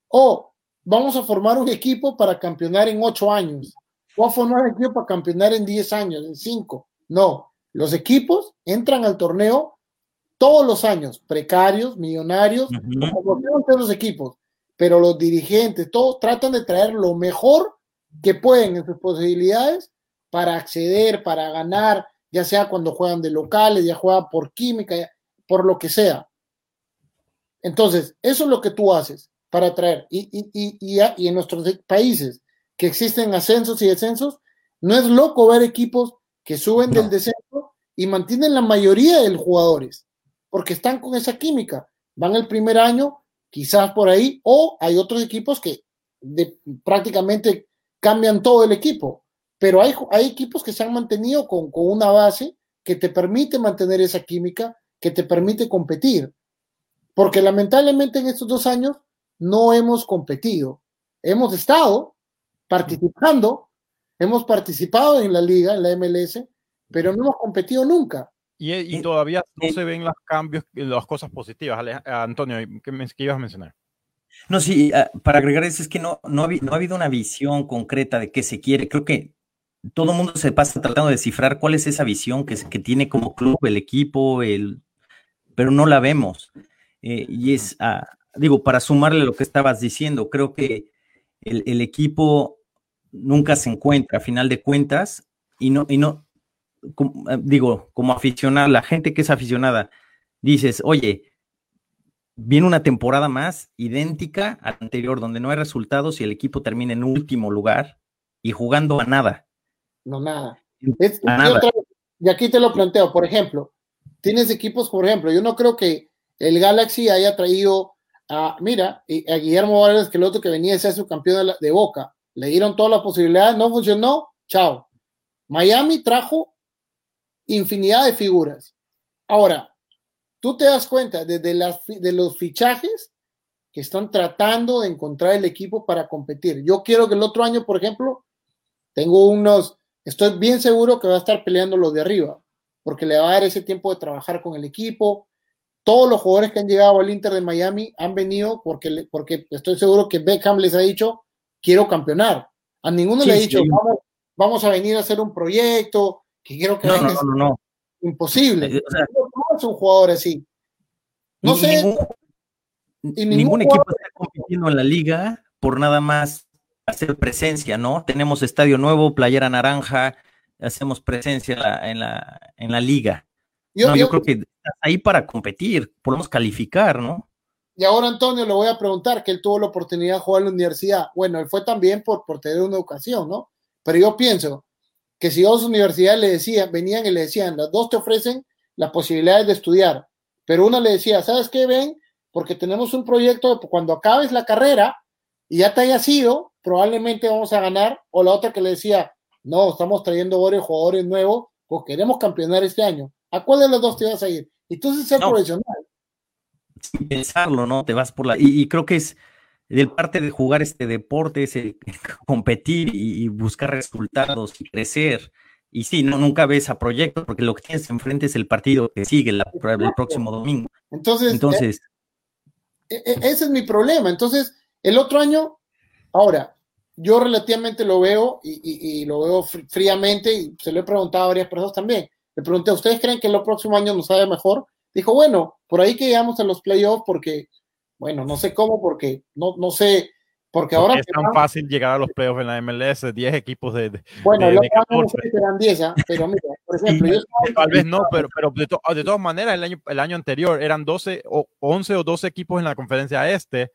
oh, vamos a formar un equipo para campeonar en ocho años, o a formar un equipo para campeonar en diez años, en cinco. No, los equipos entran al torneo todos los años, precarios, millonarios, como los equipos, pero los dirigentes, todos tratan de traer lo mejor que pueden en sus posibilidades para acceder, para ganar, ya sea cuando juegan de locales, ya juegan por química, por lo que sea. Entonces, eso es lo que tú haces para traer. Y, y, y, en nuestros países que existen ascensos y descensos, no es loco ver equipos que suben del descenso y mantienen la mayoría de los jugadores, porque están con esa química. Van el primer año, quizás por ahí, o hay otros equipos que prácticamente cambian todo el equipo, pero hay, equipos que se han mantenido con una base que te permite mantener esa química, que te permite competir. Porque lamentablemente en estos dos años no hemos competido. Hemos estado, participando, hemos participado en la liga, en la MLS, pero no hemos competido nunca. Y, y todavía no se ven los cambios, las cosas positivas. Antonio, ¿qué, me, qué ibas a mencionar? No, sí, ah, para agregar eso es que no, no, ha, no ha habido una visión concreta de qué se quiere. Creo que todo el mundo se pasa tratando de descifrar cuál es esa visión que, que tiene como club el equipo, el, pero no la vemos. Eh, y es, ah, digo, para sumarle lo que estabas diciendo, creo que el, el, equipo nunca se encuentra a final de cuentas y no, y no como, ah, digo, como aficionada, la gente que es aficionada, dices, oye, viene una temporada más idéntica a la anterior, donde no hay resultados y el equipo termina en último lugar y jugando a nada. No, nada. y aquí te lo planteo, por ejemplo, tienes equipos, por ejemplo, yo no creo que el Galaxy haya traído a, mira, a Guillermo Vargas, que el otro que venía a ser su campeón de, de Boca, le dieron todas las posibilidades, no funcionó, chao. Miami trajo infinidad de figuras. Ahora, tú te das cuenta desde las, de los fichajes que están tratando de encontrar el equipo para competir. Yo quiero que el otro año, por ejemplo, tengo unos estoy bien seguro que va a estar peleando los de arriba, porque le va a dar ese tiempo de trabajar con el equipo. Todos los jugadores que han llegado al Inter de Miami han venido porque, porque estoy seguro que Beckham les ha dicho, quiero campeonar. A ninguno le ha dicho, vamos, a venir a hacer un proyecto, que quiero que no, no, no, no, Imposible. Eh, no es un jugador así. No sé. Ningún, ningún equipo está compitiendo en la liga por nada más hacer presencia, ¿no? Tenemos estadio nuevo, playera naranja, hacemos presencia en la, en la, liga. Yo, creo que ahí para competir, podemos calificar, ¿no? Y ahora Antonio le voy a preguntar, que él tuvo la oportunidad de jugar en la universidad. Bueno, él fue también por, por tener una educación, ¿no? Pero yo pienso que si dos universidades le decían, venían y le decían, las dos te ofrecen las posibilidades de estudiar, pero una le decía, ¿sabes qué? Ven, porque tenemos un proyecto, cuando acabes la carrera y ya te haya sido, probablemente vamos a ganar, o la otra que le decía, no, estamos trayendo varios jugadores nuevos, pues queremos campeonar este año. ¿A cuál de los dos te vas a ir? Entonces ser profesional. Sin pensarlo, ¿no? Te vas por la... Y, creo que es del parte de jugar este deporte, es *laughs* competir y, buscar resultados y crecer. Y sí, no, nunca ves a proyecto porque lo que tienes enfrente es el partido que sigue el próximo domingo. Entonces, Entonces e, e, ese es mi problema. Entonces, el otro año Ahora, yo relativamente lo veo y, lo veo fríamente y se lo he preguntado a varias personas también. Le pregunté, ¿ustedes creen que el próximo año nos sale mejor? Dijo, bueno, por ahí que llegamos a los playoffs porque, bueno, no sé cómo, porque no, no sé, porque, ahora... Es tan fácil llegar a los playoffs en la MLS, 10 equipos de... bueno, de, no sé que eran 10, ¿ah? pero mira, por ejemplo... yo Tal vez no, pero, pero de, de, todas maneras, el año, el año anterior eran 12 o 11 o 12 equipos en la conferencia este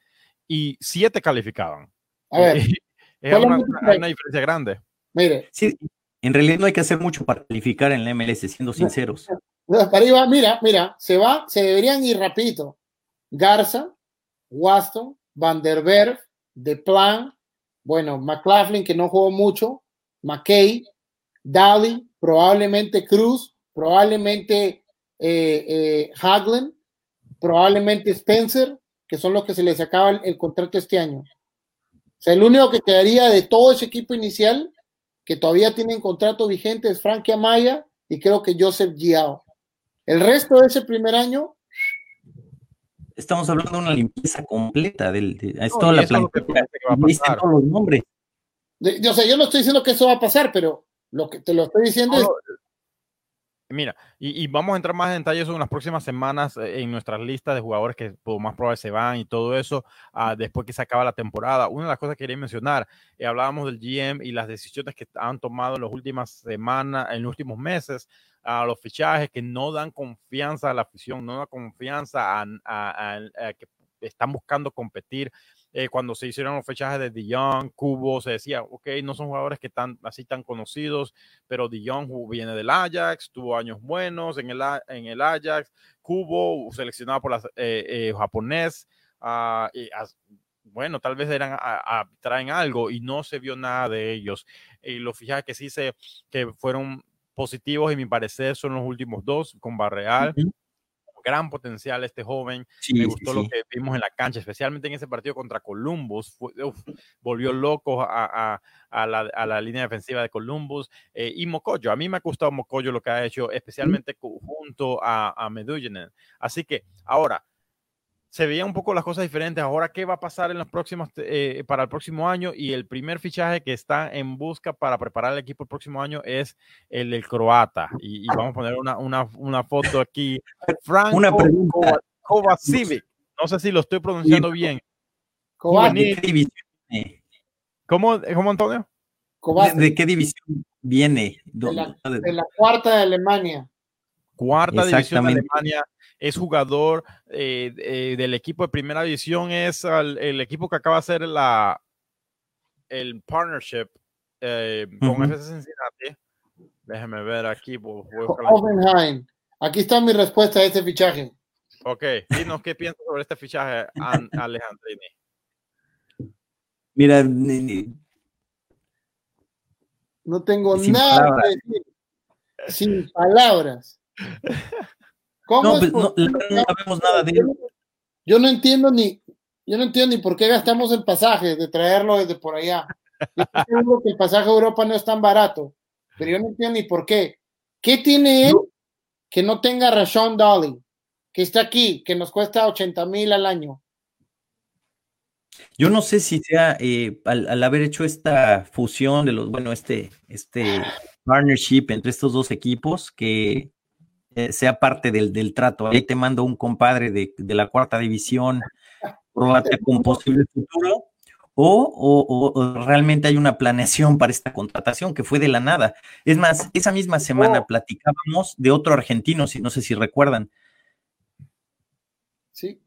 y 7 calificaban. A ver. *laughs* es una, diferencia grande. Mire. Sí, en realidad no hay que hacer mucho para calificar en la MLS, siendo sinceros. Para arriba, mira, mira, se va, se deberían ir rapidito. Garza, Waston, Van der Berg, Plan, bueno, McLaughlin, que no jugó mucho, McKay, Daly, probablemente Cruz, probablemente eh, eh, probablemente Spencer, que son los que se les acaba el contrato este año. O sea, el único que quedaría de todo ese equipo inicial, que todavía tienen contrato vigente, es Frankie Amaya y creo que Joseph Giao. El resto de ese primer año. Estamos hablando de una limpieza completa del, de, es toda la plantilla. todos los nombres. yo, sé, yo no estoy diciendo que eso va a pasar, pero lo que te lo estoy diciendo es Mira, y, vamos a entrar más en detalles en las próximas semanas eh, en nuestras listas de jugadores que por más probable se van y todo eso uh, después que se acaba la temporada. Una de las cosas que quería mencionar, eh, hablábamos del GM y las decisiones que han tomado en las últimas semanas, en los últimos meses, a los fichajes que no dan confianza a la afición, no dan confianza a, a que están buscando competir eh, cuando se hicieron los fechajes de Dion, Cubo, se decía, ok, no son jugadores que están así tan conocidos, pero Dion viene del Ajax, tuvo años buenos en el, en el Ajax, Cubo seleccionado por la eh, eh, japonés, uh, y, bueno, tal vez eran traen algo y no se vio nada de ellos. Y los fichajes que sí se que fueron positivos y mi parecer son los últimos dos con Barreal gran potencial este joven. me gustó lo que vimos en la cancha, especialmente en ese partido contra Columbus. volvió loco a, la, línea defensiva de Columbus. Eh, y Mocoyo, a mí me ha gustado Mocoyo lo que ha hecho, especialmente junto a, a Así que ahora, se veían un poco las cosas diferentes. Ahora, ¿qué va a pasar en los próximos, eh, para el próximo año? Y el primer fichaje que está en busca para preparar el equipo el próximo año es el del croata. Y, vamos a poner una, una, una foto aquí. *laughs* Franco una pregunta. Kovacivic. *laughs* No sé si lo estoy pronunciando bien. ¿De qué división viene? ¿Cómo, ¿Cómo, Antonio? ¿De, qué división viene? De la, de la cuarta de Alemania. Cuarta división de Alemania es jugador eh, eh, del equipo de primera división, es el equipo que acaba de hacer la, el partnership eh, con FC Cincinnati. Déjeme ver aquí. Aquí está mi respuesta a este fichaje. Ok, dinos qué piensas sobre este fichaje, *laughs* Alejandrini. Mira, no tengo nada que decir. Sin palabras. No, pues, no, vemos nada de él. Yo no entiendo ni, yo no entiendo ni por qué gastamos el pasaje de traerlo desde por allá. Yo *laughs* seguro que el pasaje a Europa no es tan barato, pero yo no entiendo ni por qué. ¿Qué tiene él que no tenga Rashon Dolly, que está aquí, que nos cuesta 80 mil al año? Yo no sé si sea eh, al, al, haber hecho esta fusión de los, bueno, este, este partnership entre estos dos equipos que eh, sea parte del, del, trato. Ahí te mando un compadre de, de la cuarta división, *laughs* probate con posible futuro, o, o, realmente hay una planeación para esta contratación que fue de la nada. Es más, esa misma semana oh. platicábamos de otro argentino, si no sé si recuerdan. Sí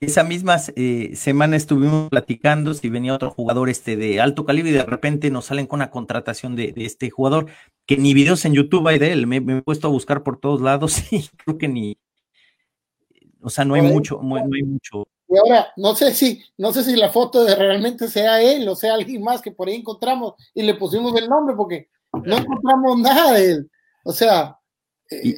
esa misma eh, semana estuvimos platicando si venía otro jugador este de alto calibre y de repente nos salen con una contratación de, este jugador que ni videos en YouTube hay de él. Me, he puesto a buscar por todos lados *laughs* y creo que ni, o sea, no hay mucho, no, hay mucho. Y ahora, no sé si, no sé si la foto de realmente sea él o sea alguien más que por ahí encontramos y le pusimos el nombre porque no encontramos nada de él. O sea, eh,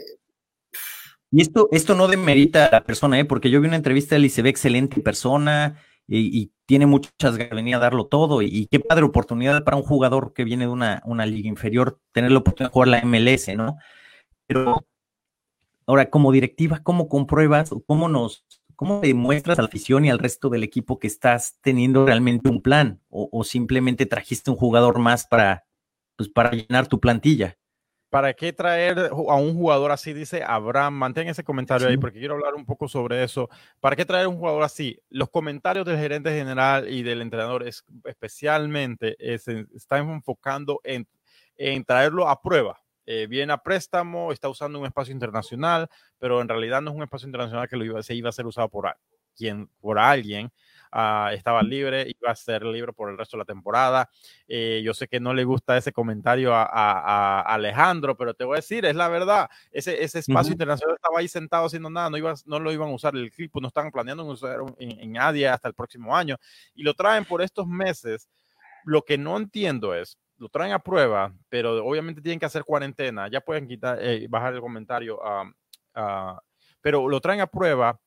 y esto, esto no demerita a la persona, ¿eh? porque yo vi una entrevista de él y se ve excelente persona y, tiene muchas ganas de venir a darlo todo. Y, qué padre oportunidad para un jugador que viene de una, una liga inferior tener la oportunidad de jugar la MLS, ¿no? Pero ahora, como directiva, ¿cómo compruebas cómo nos, cómo demuestras a la afición y al resto del equipo que estás teniendo realmente un plan? O, o simplemente trajiste un jugador más para, pues, para llenar tu plantilla? ¿Para qué traer a un jugador así? Dice Abraham, mantén ese comentario ahí porque quiero hablar un poco sobre eso. ¿Para qué traer un jugador así? Los comentarios del gerente general y del entrenador es, especialmente se están enfocando en, en, traerlo a prueba. Eh, viene a préstamo, está usando un espacio internacional, pero en realidad no es un espacio internacional que lo iba, se iba a ser usado por, quien, por alguien Ah, estaba libre, iba a ser libre por el resto de la temporada. Eh, yo sé que no le gusta ese comentario a, Alejandro, pero te voy a decir, es la verdad, ese, ese espacio internacional estaba ahí sentado haciendo nada, no, iba, no lo iban a usar el equipo, no están planeando usar en, en ADIA hasta el próximo año y lo traen por estos meses. Lo que no entiendo es, lo traen a prueba, pero obviamente tienen que hacer cuarentena. Ya pueden quitar, eh, bajar el comentario, pero lo traen a prueba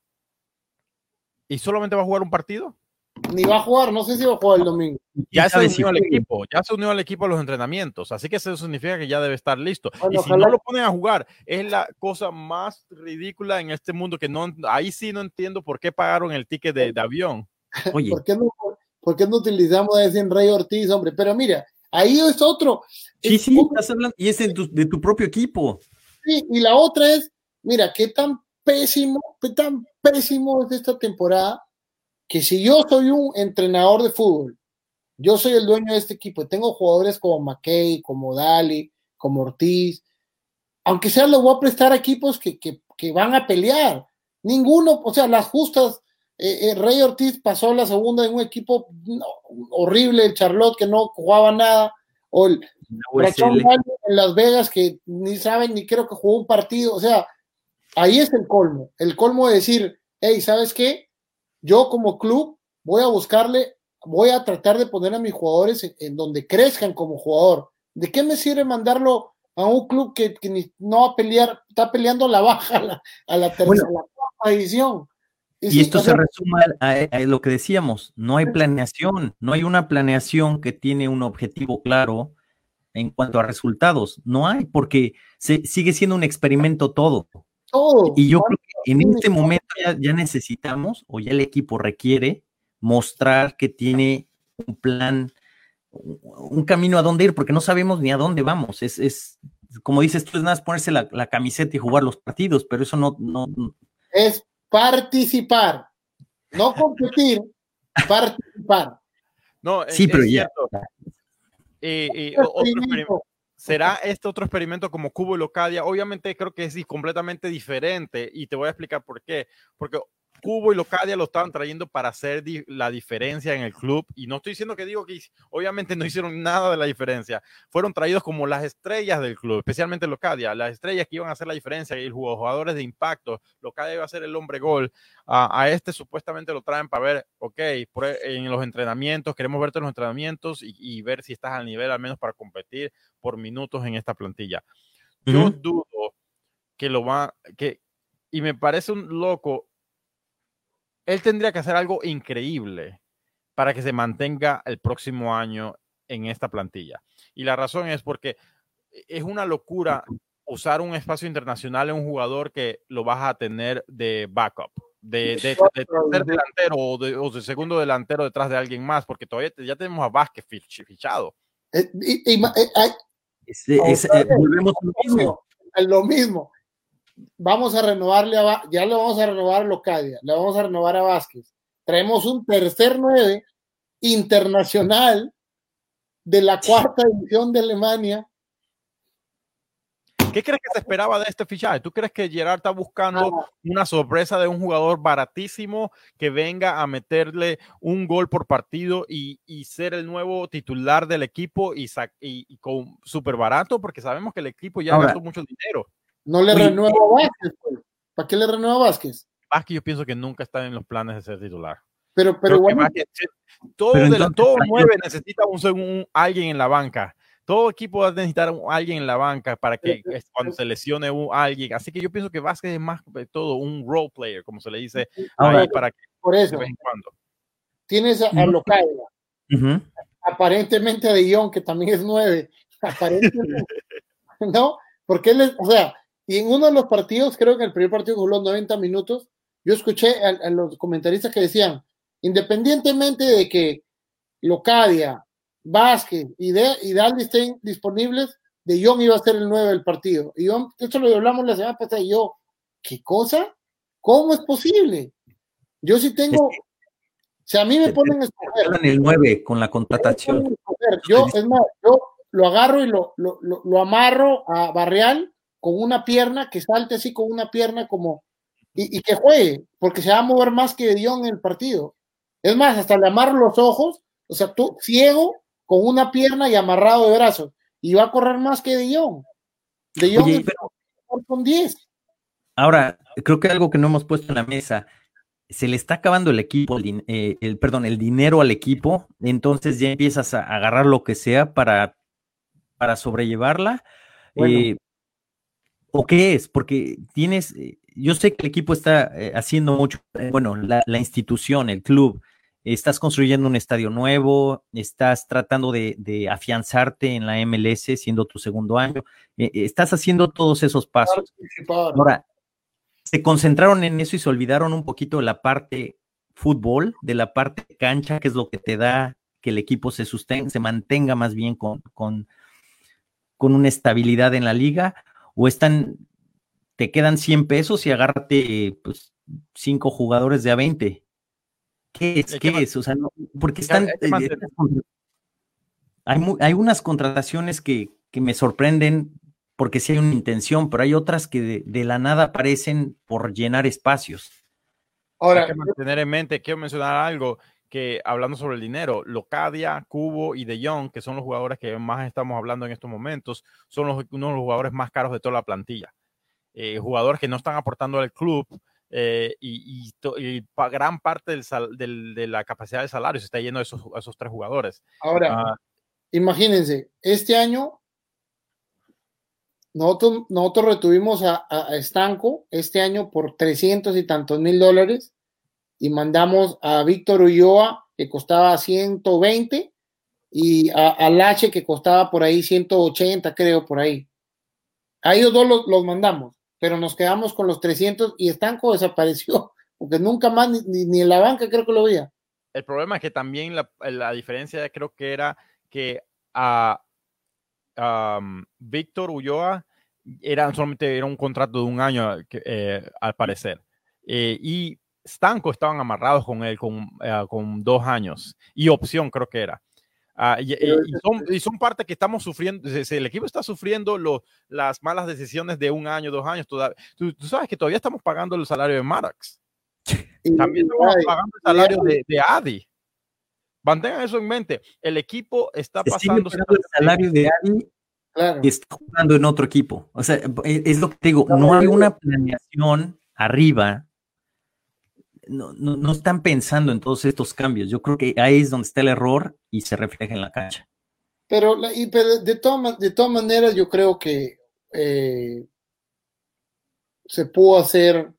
¿Y solamente va a jugar un partido? Ni va a jugar, no sé si va a jugar el domingo. Ya se unió al equipo, ya se unió al equipo a los entrenamientos, así que eso significa que ya debe estar listo. y si no lo ponen a jugar, es la cosa más ridícula en este mundo que no, ahí sí no entiendo por qué pagaron el ticket de, avión. *laughs* Oye. ¿Por, qué no, ¿Por qué no utilizamos a ese Rey Ortiz, hombre? Pero mira, ahí es otro. Sí, sí, estás hablando, y es de tu, de tu propio equipo. Sí, y la otra es, mira, qué tan pésimo, tan pésimo es esta temporada que si yo soy un entrenador de fútbol, yo soy el dueño de este equipo, tengo jugadores como McKay, como Dali, como Ortiz, aunque sea lo voy a prestar a equipos que, van a pelear. Ninguno, o sea, las justas, eh, eh, Rey Ortiz pasó la segunda en un equipo horrible, el Charlotte que no jugaba nada, o el en Las Vegas que ni saben ni creo que jugó un partido, o sea, ahí es el colmo, el colmo de decir, hey, ¿sabes qué? Yo como club voy a buscarle, voy a tratar de poner a mis jugadores en, donde crezcan como jugador. ¿De qué me sirve mandarlo a un club que, no va a pelear, está peleando la *laughs* baja a la, tercera división. Y, esto se resume a, lo que decíamos, no hay planeación, no hay una planeación que tiene un objetivo claro en cuanto a resultados, no hay, porque se, sigue siendo un experimento todo. Todo. Y yo creo que en este momento ya, necesitamos, o ya el equipo requiere, mostrar que tiene un plan, un camino a dónde ir, porque no sabemos ni a dónde vamos. Es, es como dices tú, es nada más ponerse la, la, camiseta y jugar los partidos, pero eso no, no. Es participar, no competir, *laughs* participar. No, sí, pero ya. Y, ¿Será este otro experimento como Cubo y Locadia? Obviamente creo que es completamente diferente y te voy a explicar por qué. Porque Cubo y Locadia lo estaban trayendo para hacer la diferencia en el club. Y no estoy diciendo que digo que obviamente no hicieron nada de la diferencia. Fueron traídos como las estrellas del club, especialmente Locadia, las estrellas que iban a hacer la diferencia y los jugadores de impacto. Locadia iba a ser el hombre gol. a este supuestamente lo traen para ver, ok, en los entrenamientos, queremos verte en los entrenamientos y, ver si estás al nivel al menos para competir por minutos en esta plantilla. Yo dudo que lo va, que, y me parece un loco él tendría que hacer algo increíble para que se mantenga el próximo año en esta plantilla. Y la razón es porque es una locura usar un espacio internacional en un jugador que lo vas a tener de backup, de, tercer delantero o de, segundo delantero detrás de alguien más, porque todavía ya tenemos a Vázquez fichado. Eh, eh, volvemos a lo mismo. Lo mismo vamos a renovarle a, ya le vamos a renovar a Locadia, le vamos a renovar a Vázquez. Traemos un tercer nueve internacional de la cuarta división de Alemania. ¿Qué crees que se esperaba de este fichaje? ¿Tú crees que Gerard está buscando una sorpresa de un jugador baratísimo que venga a meterle un gol por partido y, ser el nuevo titular del equipo y, y, con súper barato? Porque sabemos que el equipo ya gastó mucho dinero. No le renueva a Vázquez, pues. ¿Para qué le renueva a Vázquez? Vázquez yo pienso que nunca está en los planes de ser titular. Pero, pero bueno, todo, todo nueve necesita un, alguien en la banca. Todo equipo va a necesitar a alguien en la banca para que cuando se lesione a alguien. Así que yo pienso que Vázquez es más que todo un role player, como se le dice ahí, para que por eso, de vez en cuando. Tienes a, a aparentemente a De Jong, que también es nueve, *laughs* aparentemente, ¿no? Porque él es, o sea, y en uno de los partidos, creo que el primer partido jugó 90 minutos, yo escuché a, los comentaristas que decían, independientemente de que Locadia, Vázquez y, de, y Daldi estén disponibles, De Jong iba a ser el 9 del partido. Y yo, esto lo hablamos la semana pasada y yo, ¿qué cosa? ¿Cómo es posible? Yo sí tengo, si a mí me ponen a escoger. En el 9 con la contratación. Yo, es más, yo lo agarro y lo, lo, lo amarro a Barreal con una pierna, que salte así con una pierna como, y, que juegue, porque se va a mover más que Dion en el partido. Es más, hasta le amarro los ojos, o sea, tú ciego, con una pierna y amarrado de brazos, y va a correr más que Dion. De Jong con 10. Ahora, creo que algo que no hemos puesto en la mesa, se le está acabando el equipo, el, eh, perdón, el dinero al equipo, entonces ya empiezas a agarrar lo que sea para, para sobrellevarla. Eh, ¿O qué es? Porque tienes, eh, yo sé que el equipo está eh, haciendo mucho, eh, bueno, la, institución, el club, estás construyendo un estadio nuevo, estás tratando de, afianzarte en la MLS siendo tu segundo año, estás haciendo todos esos pasos. Ahora, se concentraron en eso y se olvidaron un poquito de la parte fútbol, de la parte cancha, que es lo que te da que el equipo se sostenga, se mantenga más bien con, con, con una estabilidad en la liga o están, te quedan 100 pesos y agárrate pues cinco jugadores de a 20. ¿Qué es? ¿Qué es? O sea, porque están... Hay, hay unas contrataciones que, que, me sorprenden porque sí hay una intención, pero hay otras que de, la nada aparecen por llenar espacios. Ahora, hay que mantener en mente, quiero mencionar algo, que hablando sobre el dinero, Locadia, Cubo y De Jong, que son los jugadores que más estamos hablando en estos momentos, son los, uno de los jugadores más caros de toda la plantilla. Eh, jugadores que no están aportando al club eh, y, gran parte del de la capacidad de salario se está yendo a esos, esos tres jugadores. Ahora, ah, imagínense, este año nosotros, nosotros retuvimos a, a, Estanco este año por 300 y tantos mil dólares y mandamos a Víctor Ulloa, que costaba 120, y a, a Lache, que costaba por ahí 180, creo, por ahí. A ellos dos los, mandamos, pero nos quedamos con los 300 y Estanco desapareció, *laughs* porque nunca más, ni, ni en la banca creo que lo veía. El problema es que también la, la diferencia creo que era que a um, Víctor Ulloa era solamente era un contrato de un año, eh, al parecer. Eh, y Stanco estaban amarrados con él con, uh, con, dos años y opción creo que era. Uh, y, y, son, y, son, parte que estamos sufriendo, el equipo está sufriendo lo, las malas decisiones de un año, dos años. Todavía, tú, tú, sabes que todavía estamos pagando el salario de Marax. *laughs* También estamos pagando el salario de, de Adi. Mantengan eso en mente. El equipo está pasando. El salario de Adi claro. está jugando en otro equipo. O sea, es lo que te digo, no hay una planeación arriba. No, no, no, están pensando en todos estos cambios. Yo creo que ahí es donde está el error y se refleja en la cancha. Pero, y, pero de, todas, de todas maneras, yo creo que eh, se pudo hacer,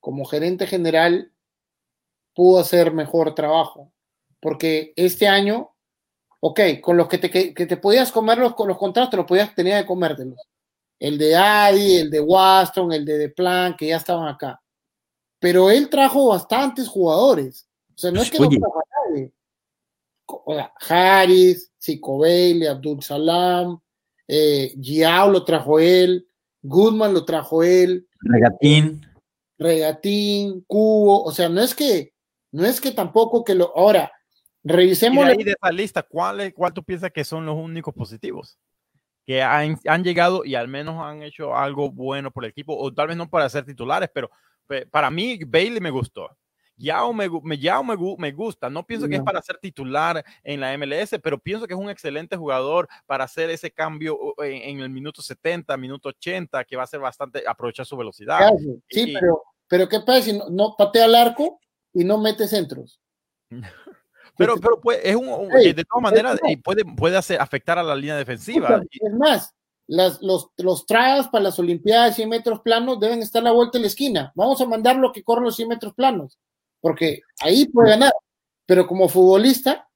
como gerente general, pudo hacer mejor trabajo. Porque este año ok, con los que te, que, te podías comer los, los contratos, los podías tener que comértelos. El de Adi, el de Waston, el de De Plan, que ya estaban acá. Pero él trajo bastantes jugadores. O sea, no es que Oye. no trajo a nadie. O sea, Harris, Sicobelli, Abdul Salam, eh, Giao lo trajo él, Goodman lo trajo él. Regatín. Regatín, Cubo. O sea, no es que, no es que tampoco que lo. Ahora, Revisemos. Y de, ahí de esa lista, ¿cuál, ¿cuál tú piensas que son los únicos positivos? Que han, han, llegado y al menos han hecho algo bueno por el equipo, o tal vez no para ser titulares, pero para mí Bailey me gustó. Yao me, Yao me, me gusta. No pienso no. que es para ser titular en la MLS, pero pienso que es un excelente jugador para hacer ese cambio en, en el minuto 70, minuto 80, que va a ser bastante aprovechar su velocidad. Claro, sí, y, pero, pero ¿qué pasa si no, no patea al arco y no mete centros? *laughs* Pero, pero pues, es un, un hey, de todas maneras puede, puede hacer, afectar a la línea defensiva. Es más, las, los, los para las Olimpiadas 100 metros planos deben estar a la vuelta de la esquina. Vamos a mandarlo que corra los 100 metros planos, porque ahí puede ganar. Pero como futbolista,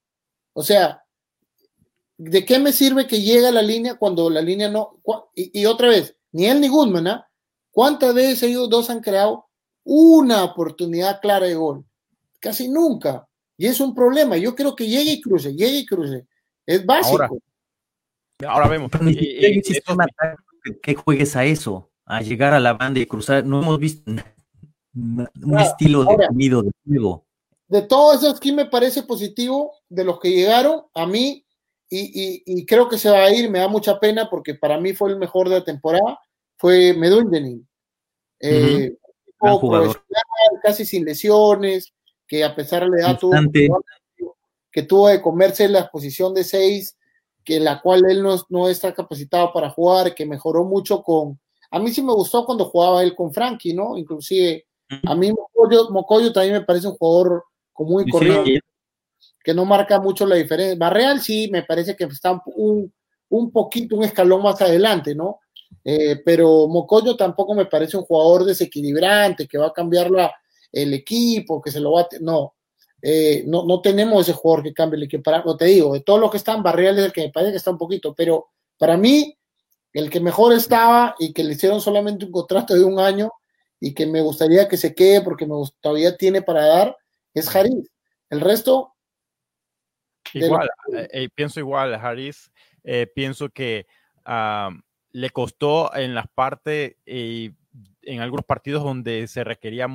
o sea, ¿de qué me sirve que llegue a la línea cuando la línea no? Y, otra vez, ni él ni Goodman, ¿ah? ¿Cuántas veces ellos dos han creado una oportunidad clara de gol? Casi nunca. Y es un problema. Yo creo que llegue y cruce, llegue y cruce. Es básico. Ahora vemos. Pero ni siquiera hay un sistema que, que juegues a eso, a llegar a la banda y cruzar. No hemos visto un Ah, estilo definido de juego. De todos esos que me parece positivo, de los que llegaron, a mí, y, y, y, creo que se va a ir, me da mucha pena porque para mí fue el mejor de la temporada, fue Medundenin. Eh, uh -huh. casi sin lesiones, que a pesar de la edad tuvo, que tuvo de comerse la posición de seis, que la cual él no, no, está capacitado para jugar, que mejoró mucho con... A mí sí me gustó cuando jugaba él con Frankie, ¿no? Inclusive a mí Mocoyo, Mocoyo también me parece un jugador con muy corriente, sí. que no marca mucho la diferencia. Barreal sí me parece que está un, un poquito, un escalón más adelante, ¿no? Eh, pero Mocoyo tampoco me parece un jugador desequilibrante que va a cambiar la, el equipo, que se lo va a... No, eh, no, no tenemos ese jugador que cambie el equipo. No te digo, de todos los que están, Barreal es el que me parece que está un poquito, pero para mí, el que mejor estaba y que le hicieron solamente un contrato de un año y que me gustaría que se quede porque me todavía tiene para dar, es Haris. El resto... Igual, lo... eh, eh, pienso igual, Haris. Pienso que uh, le costó en las partes en algunos partidos donde se requería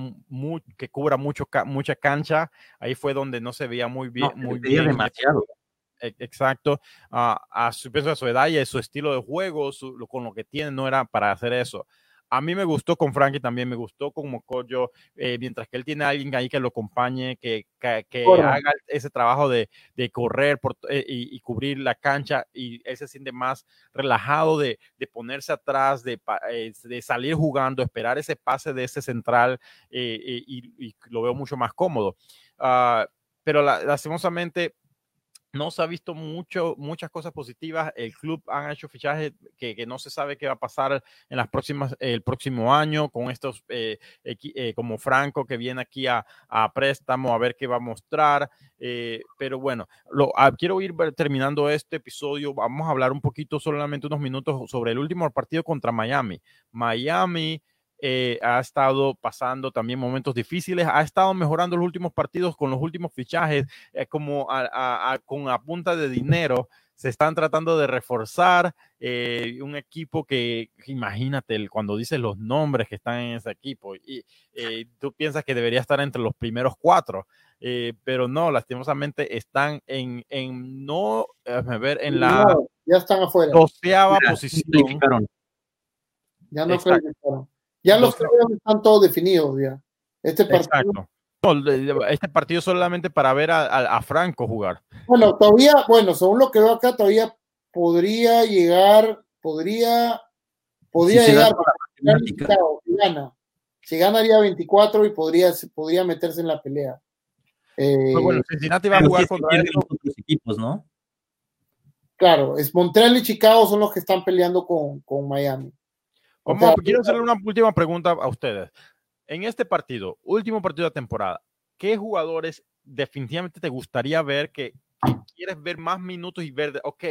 que cubra mucho mucha cancha, ahí fue donde no se veía muy bien. No, muy bien demasiado. Exacto. Uh, a, su, a su edad y a su estilo de juego, su, con lo que tiene, no era para hacer eso. A mí me gustó con Frankie también, me gustó con Mocoyo, eh, mientras que él tiene a alguien ahí que lo acompañe, que, que, que haga ese trabajo de, de correr por, eh, y, y, cubrir la cancha y él se siente más relajado de, de ponerse atrás, de, eh, de, salir jugando, esperar ese pase de ese central y, y, lo veo mucho más cómodo. Uh, pero la, lastimosamente no se ha visto mucho, muchas cosas positivas. El club han hecho fichajes que, que no se sabe qué va a pasar en las próximas, el próximo año con estos eh, eh, como Franco que viene aquí a, préstamo a ver qué va a mostrar. Eh, pero bueno, lo, ah, quiero ir terminando este episodio. Vamos a hablar un poquito, solamente unos minutos sobre el último partido contra Miami. Miami eh, ha estado pasando también momentos difíciles, ha estado mejorando los últimos partidos con los últimos fichajes, eh, como a, a, con a punta de dinero. Se están tratando de reforzar eh, un equipo que, imagínate, cuando dices los nombres que están en ese equipo, y eh, tú piensas que debería estar entre los primeros cuatro, eh, pero no, lastimosamente están en, en no, déjame ver, en la No, ya están afuera. doceava Ya, posición. Ya no Exacto. Ya los premios están todos definidos ya. Este partido. No, este partido solamente para ver a, a- a Franco jugar. bueno, todavía, bueno, según lo que veo acá, todavía podría llegar, podría, podría Si llegar Chicago, si gana. Si ganaría 24 y podría, podría meterse en la pelea. Eh, Pues bueno, Cincinnati va a jugar contra los otros equipos, ¿no? Claro, es Montreal y Chicago son los que están peleando con, con Miami. Vamos, quiero hacerle una última pregunta a ustedes. En este partido, último partido de temporada, ¿qué jugadores definitivamente te gustaría ver que, que quieres ver más minutos y ver, de, ok,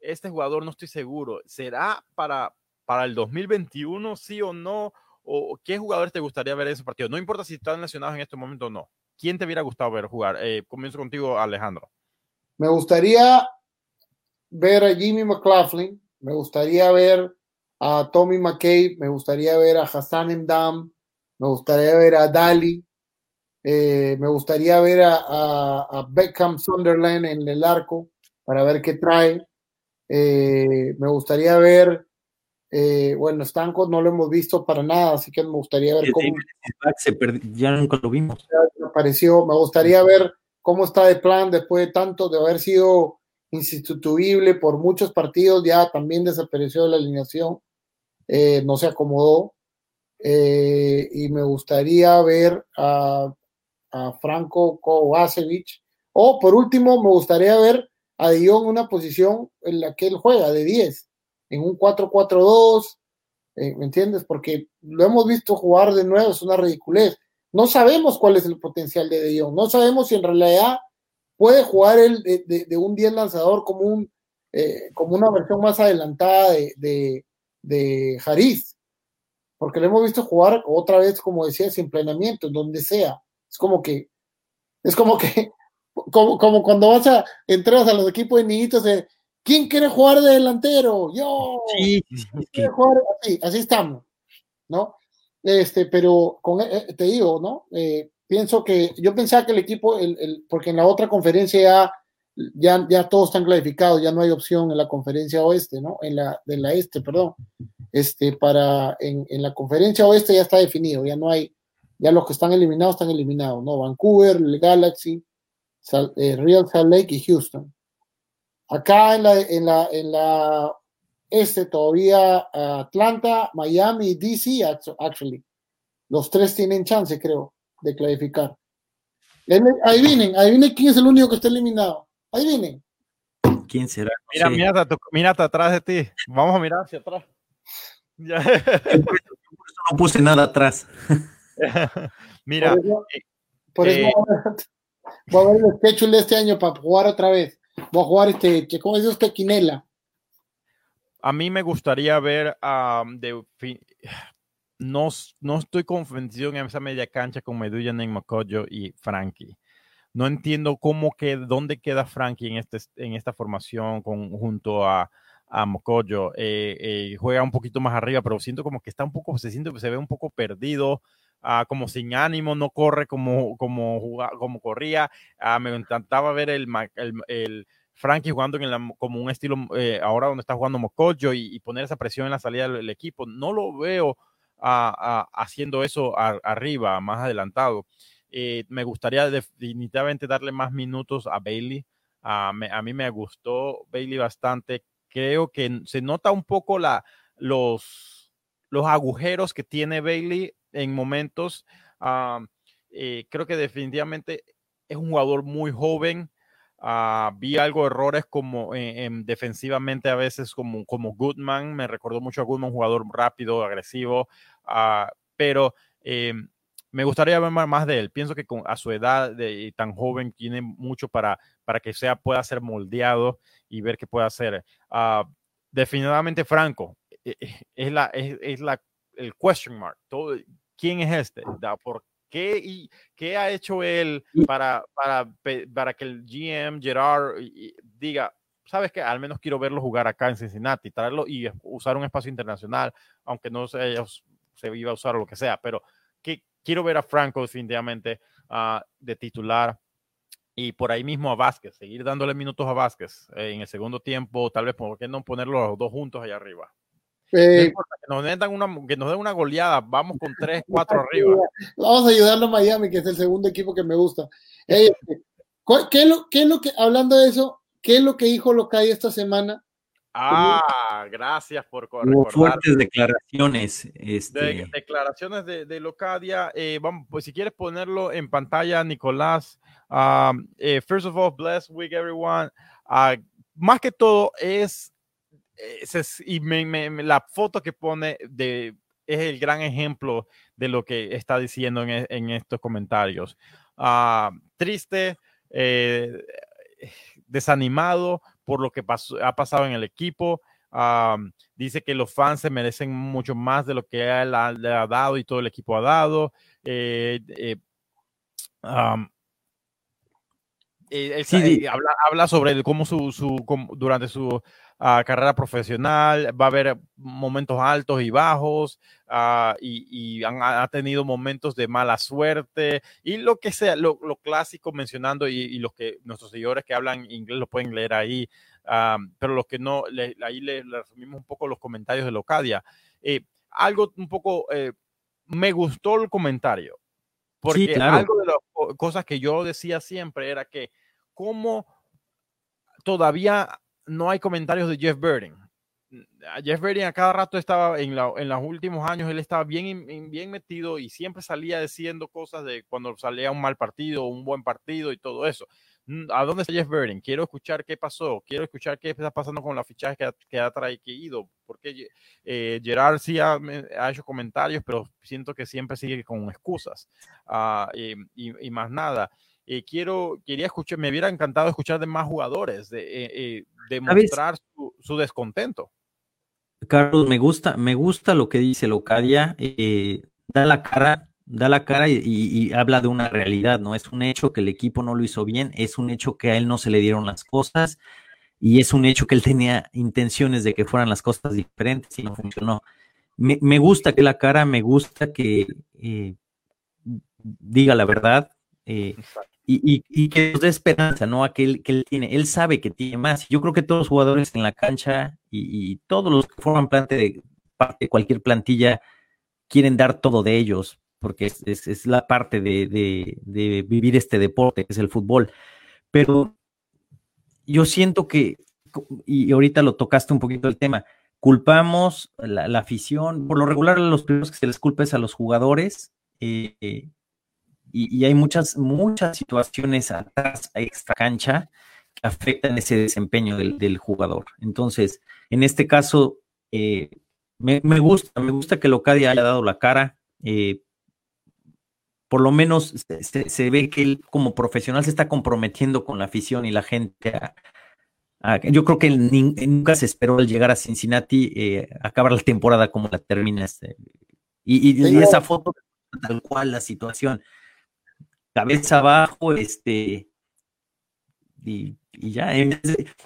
este jugador no estoy seguro, ¿será para, para el 2021, sí o no? ¿O qué jugadores te gustaría ver en ese partido? No importa si están lesionados en este momento o no. ¿Quién te hubiera gustado ver jugar? Eh, comienzo contigo, Alejandro. Me gustaría ver a Jimmy McLaughlin, me gustaría ver a Tommy McCabe, me gustaría ver a Hassan Endam, me gustaría ver a Dali, eh, me gustaría ver a, a- a Beckham Sunderland en el arco para ver qué trae. Eh, me gustaría ver, eh, bueno, Stanco no lo hemos visto para nada, así que me gustaría ver cómo se ya nunca lo vimos. apareció. Me gustaría ver cómo está de plan después de tanto de haber sido insustituible por muchos partidos, ya también desapareció de la alineación, eh, no se acomodó. Eh, y me gustaría ver a, Franco Kovacevic. O por último, me gustaría ver a Dion en una posición en la que él juega de 10, en un 4-4-2, eh, ¿me entiendes? Porque lo hemos visto jugar de nuevo, es una ridiculez. No sabemos cuál es el potencial de De Jong, no sabemos si en realidad puede jugar él de, un 10 lanzador como, un, como una versión más adelantada de, de, Haris, porque lo hemos visto jugar otra vez, como decía, sin planeamiento, en donde sea. Es como que, es como que, *laughs* como, como cuando vas a, entras a los equipos de niñitos, de, ¿quién quiere jugar de delantero? Yo Sí, sí, jugar así, así estamos, ¿no? Este, pero con, eh, te digo, ¿no? Eh, pienso que yo pensaba que el equipo, el, el- porque en la otra conferencia ya, ya, ya todos están clasificados, ya no hay opción en la conferencia oeste, ¿no? En la, de la este, perdón. Este, para, en, en la conferencia oeste ya está definido, ya no hay, ya los que están eliminados están eliminados, ¿no? Vancouver, Galaxy, eh, Real Salt Lake y Houston. Acá en la, en la, en la este todavía Atlanta, Miami y DC, actu- actually. Los tres tienen chance, creo, de clasificar. Adivinen, adivinen quién es el único que está eliminado. Adivinen. ¿quién será? Mira, sé. mira, mira atrás de ti. Vamos a mirar hacia atrás. *laughs* Ya. No puse nada atrás. *laughs* Mira, por eso, por eso eh, *laughs* voy a ver- el schedule de este año para jugar otra vez. Voy a jugar este, ¿cómo es este Quinela? a mí me gustaría ver um, de *sighs* no, no estoy convencido en esa media cancha con Medulla en Mocoyo y Frankie. No entiendo cómo que dónde queda Frankie en este en esta formación junto a, a Mocoyo. Eh, eh, juega un poquito más arriba, pero siento como que está un poco, se siente, se ve un poco perdido. ah, como sin ánimo, no corre como, como, como corría. Ah, me encantaba ver el, el, Frankie jugando como un estilo eh, ahora donde está jugando Mocoyo y, poner esa presión en la salida del, equipo. No lo veo ah, haciendo eso arriba, más adelantado. Eh, me gustaría definitivamente darle más minutos a Bailey. Ah, me- a mí me gustó Bailey bastante. Creo que se nota un poco la, los, los agujeros que tiene Bailey en momentos. Ah, eh, creo que definitivamente es un jugador muy joven. Uh, vi algo errores como en, en defensivamente a veces como, como Goodman, me recordó mucho a Goodman, jugador rápido, agresivo, uh, pero eh, me gustaría ver más de él. Pienso que con, a su edad de, tan joven tiene mucho para, para que sea, pueda ser moldeado y ver qué puede hacer. Uh, definitivamente Franco es, la, es, es, la, el question mark. Todo, ¿Quién es este? ¿Por qué, y, qué ha hecho él para, para, para que el GM Gerard diga, sabes que al menos quiero verlo jugar acá en Cincinnati, traerlo y usar un espacio internacional, aunque no se, se iba a usar o lo que sea, pero que quiero ver a Franco definitivamente uh, de titular y por ahí mismo a Vázquez, seguir dándole minutos a Vázquez eh, en el segundo tiempo, tal vez, ¿por qué no ponerlos los dos juntos allá arriba? Eh, no que, nos den una, que nos den una goleada, vamos con 3, 4 arriba. Vamos a ayudarlo a Miami, que es el segundo equipo que me gusta. Eh, ¿qué, es lo, ¿Qué es lo que, hablando de eso, qué es lo que dijo Locay esta semana? Ah, gracias por recordar. fuertes declaraciones. Este... De, declaraciones de, de Locadia. Eh, vamos, pues si quieres ponerlo en pantalla, Nicolás. Um, eh, first of all, blessed week, everyone. Uh, más que todo es, es y me, me, la foto que pone de, es el gran ejemplo de lo que está diciendo en, en estos comentarios. Uh, triste, eh, desanimado por lo que pasó, ha pasado en el equipo. Um, dice que los fans se merecen mucho más de lo que él ha, le ha dado y todo el equipo ha dado. Eh, eh, um, él, sí, habla, habla, sobre cómo su, su cómo, durante su uh, carrera profesional va a haber momentos altos y bajos uh, y, y han, ha tenido momentos de mala suerte y lo que sea, lo, lo clásico mencionando y, y, los que nuestros seguidores que hablan inglés lo pueden leer ahí, um, pero los que no, le, ahí le, le, resumimos un poco los comentarios de Locadia. Eh, algo un poco, eh, me gustó el comentario porque sí, claro. algo de las cosas que yo decía siempre era que cómo todavía no hay comentarios de Jeff Burden. Jeff Burden a cada rato estaba en, la, en los últimos años, él estaba bien, bien metido y siempre salía diciendo cosas de cuando salía un mal partido un buen partido y todo eso. ¿A dónde está Jeff Burden? Quiero escuchar qué pasó, quiero escuchar qué está pasando con la fichaje que ha, que ha traído, porque eh, Gerard sí ha, hecho comentarios, pero siento que siempre sigue con excusas y, y, y, más nada. Eh, quiero, quería escuchar, me hubiera encantado escuchar de más jugadores, de, eh, eh de mostrar su, su, descontento. Carlos, me gusta, me gusta lo que dice Locadia, eh, da la cara, da la cara y, y, y, habla de una realidad, ¿no? Es un hecho que el equipo no lo hizo bien, es un hecho que a él no se le dieron las cosas y es un hecho que él tenía intenciones de que fueran las cosas diferentes y no funcionó. Me, me gusta que la cara, me gusta que eh, diga la verdad. Eh, y, y, y, que nos dé esperanza, ¿no? A que él, que tiene, él sabe que tiene más. Yo creo que todos los jugadores en la cancha y, todos los que forman parte de, parte de cualquier plantilla quieren dar todo de ellos, porque es, es, la parte de, de, vivir este deporte, que es el fútbol. Pero yo siento que, y ahorita lo tocaste un poquito el tema, culpamos la, la afición, por lo regular los primeros que se les culpa es a los jugadores, eh, y, y, hay muchas, muchas situaciones atrás, extra cancha, que afectan ese desempeño del, del jugador. Entonces, en este caso, eh, me, me, gusta, me gusta que Locadia haya dado la cara. Eh, por lo menos se, se, ve que él como profesional se está comprometiendo con la afición y la gente. A, a, yo creo que él, ni, nunca se esperó al llegar a Cincinnati eh, acabar la temporada como la termina. Este, y, y, y, esa foto, tal cual la situación cabeza abajo, este, y, y ya,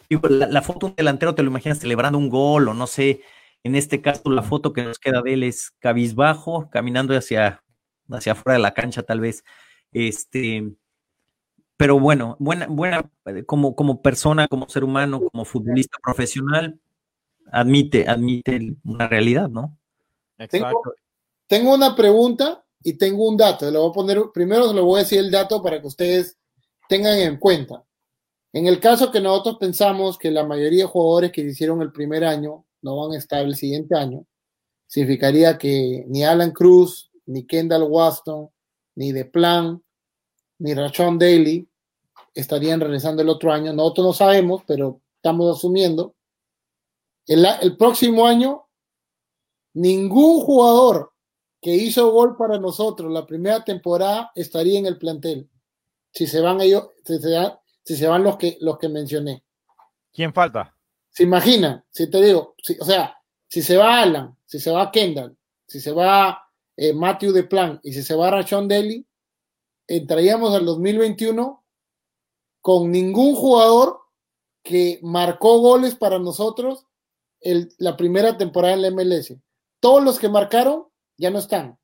digo, la, la, foto de un delantero te lo imaginas celebrando un gol o no sé, en este caso la foto que nos queda de él es cabizbajo, caminando hacia, hacia afuera de la cancha tal vez, este, pero bueno, buena, buena, como, como persona, como ser humano, como futbolista profesional, admite, admite una realidad, ¿no? Exacto. Tengo, tengo una pregunta y tengo un dato. Le voy a poner, primero le voy a decir el dato para que ustedes tengan en cuenta. En el caso que nosotros pensamos que la mayoría de jugadores que hicieron el primer año no van a estar el siguiente año, significaría que ni Alan Cruz, ni Kendall Waston, ni De Plan, ni Rachon Daly estarían regresando el otro año. Nosotros no sabemos, pero estamos asumiendo. El próximo año, ningún jugador que hizo gol para nosotros la primera temporada estaría en el plantel. Si se van ellos, si se, si se van los que, los que mencioné. ¿Quién falta? Se imagina, si te digo, o sea, si se va Alan, si se va Kendall, si se va eh, Matthew de Plan y si se va Rachon Deli, entraríamos al 2021 con ningún jugador que marcó goles para nosotros el, la primera temporada en la MLS. Todos los que marcaron ya no están.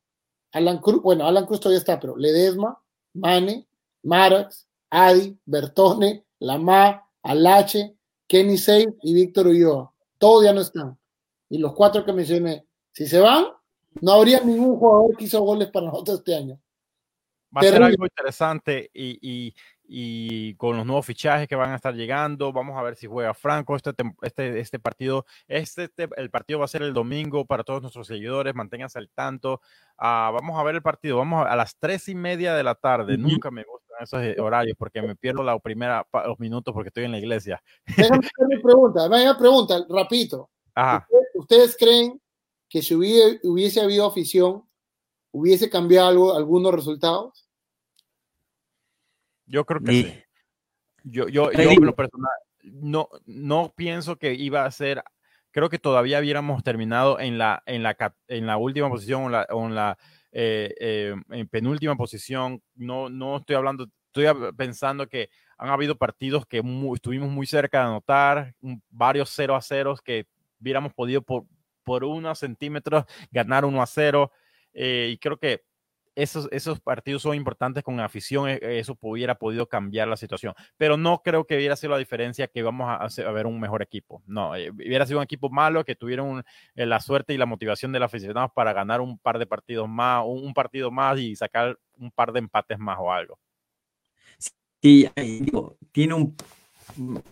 Alan Cruz, bueno, Alan Cruz todavía está, pero Ledesma, Mane, Marax, Adi, Bertone, Lama, Alache, Kenny Sey y Víctor Ulloa. Todos ya no están. Y los cuatro que mencioné, si se van, no habría ningún jugador que hizo goles para nosotros este año. Va a ser algo interesante y, con los nuevos fichajes que van a estar llegando, vamos a ver si juega Franco este, este, este partido. Este, este, el partido va a ser el domingo para todos nuestros seguidores, manténganse al tanto. Ah, vamos a ver el partido, vamos a, las tres y media de la tarde. Nunca me gustan esos eh, horarios porque me pierdo la primera los minutos porque estoy en la iglesia. Déjame hacer mi pregunta, una pregunta, rapidito. ¿Ustedes creen que si hubiese, habido afición, hubiese cambiado algo, algunos resultados? Yo creo que sí. Yo, yo, yo lo personal, no, no pienso que iba a ser, creo que todavía hubiéramos terminado en la, en la, en la última posición o en la, en la eh, eh, en penúltima posición. No, no estoy hablando, estoy pensando que han habido partidos que estuvimos muy cerca de anotar, varios 0 a 0 que hubiéramos podido por, por unos centímetros ganar 1 a 0. Eh, y creo que esos, esos partidos son importantes con afición, eh, eso hubiera podido cambiar la situación. Pero no creo que hubiera sido la diferencia que vamos a, a ver un mejor equipo. No, eh, hubiera sido un equipo malo que tuvieron la suerte y la motivación de los aficionados para ganar un par de partidos más, un, partido más y sacar un par de empates más o algo. Sí, digo, tiene un...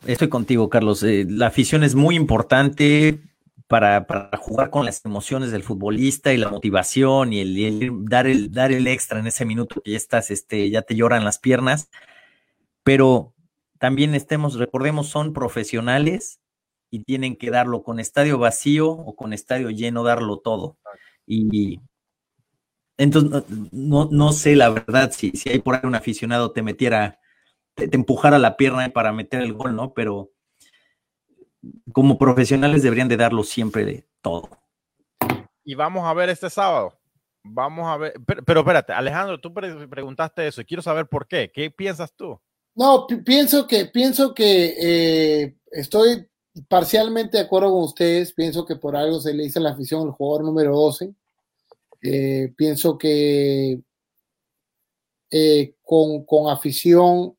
Estoy contigo, Carlos. la afición es muy importante para, jugar con las emociones del futbolista y la motivación y el, dar, el, dar el extra en ese minuto que ya estás, este, ya te lloran las piernas. Pero también estemos, recordemos, son profesionales y tienen que darlo con estadio vacío o con estadio lleno, darlo todo. Y entonces no, no sé la verdad si, si hay por ahí un aficionado te metiera, te, te empujara la pierna para meter el gol, ¿no? Pero como profesionales deberían de darlo siempre de todo. Y vamos a ver este sábado. Vamos a ver, pero, espérate, Alejandro, tú preguntaste eso y quiero saber por qué. ¿Qué piensas tú? No, pienso que, pienso que eh, estoy parcialmente de acuerdo con ustedes. Pienso que por algo se le hizo la afición al jugador número 12. Eh, pienso que eh, con, con afición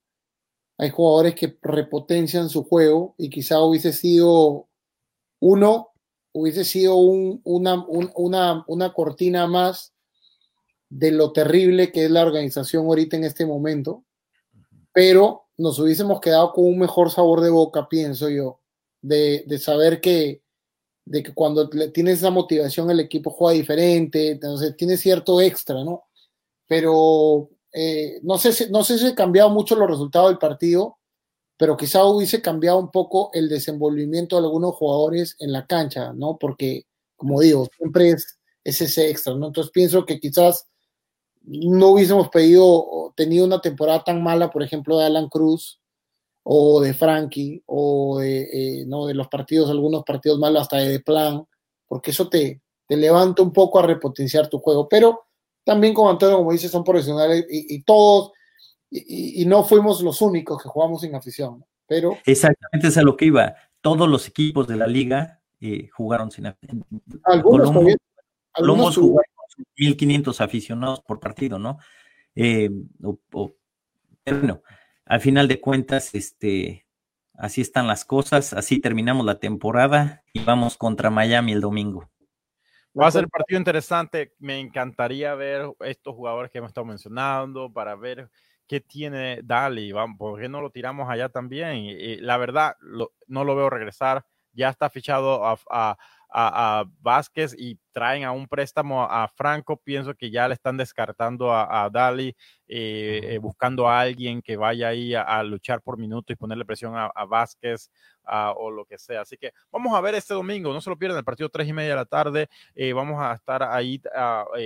hay jugadores que repotencian su juego y quizá hubiese sido uno, hubiese sido una, una, cortina más de lo terrible que es la organización ahorita en este momento, pero nos hubiésemos quedado con un mejor sabor de boca, pienso yo, de, saber que, de que cuando tienes esa motivación el equipo juega diferente, entonces tiene cierto extra, ¿no? Pero eh, no, sé si, no sé si ha cambiado mucho los resultados del partido, pero quizá hubiese cambiado un poco el desenvolvimiento de algunos jugadores en la cancha, ¿no? Porque, como digo, siempre es, ese extra, ¿no? Entonces pienso que quizás no hubiésemos pedido, tenido una temporada tan mala, por ejemplo, de Alan Cruz o de Frankie o de, eh, ¿no? de los partidos, algunos partidos malos hasta de, de plan, porque eso te, te levanta un poco a repotenciar tu juego. Pero también como Antonio, como dice, son profesionales y, todos, y, no fuimos los únicos que jugamos sin afición, pero... Exactamente, es a lo que iba. Todos los equipos de la liga eh, jugaron sin afición. Algunos Colombo, algunos jugaron 1.500 aficionados por partido, ¿no? Eh, bueno, al final de cuentas, este, así están las cosas, así terminamos la temporada y vamos contra Miami el domingo. Va a ser un partido interesante. Me encantaría ver estos jugadores que hemos estado mencionando para ver qué tiene Dali. Vamos, ¿Por qué no lo tiramos allá también? Y, la verdad, no lo veo regresar. Ya está fichado a, a, Vázquez y traen a un préstamo a, Franco, pienso que ya le están descartando a, Dali, eh, eh, buscando a alguien que vaya ahí a, luchar por minutos y ponerle presión a, Vázquez o lo que sea. Así que vamos a ver este domingo, no se lo pierdan, el partido tres y media de la tarde, eh, vamos a estar ahí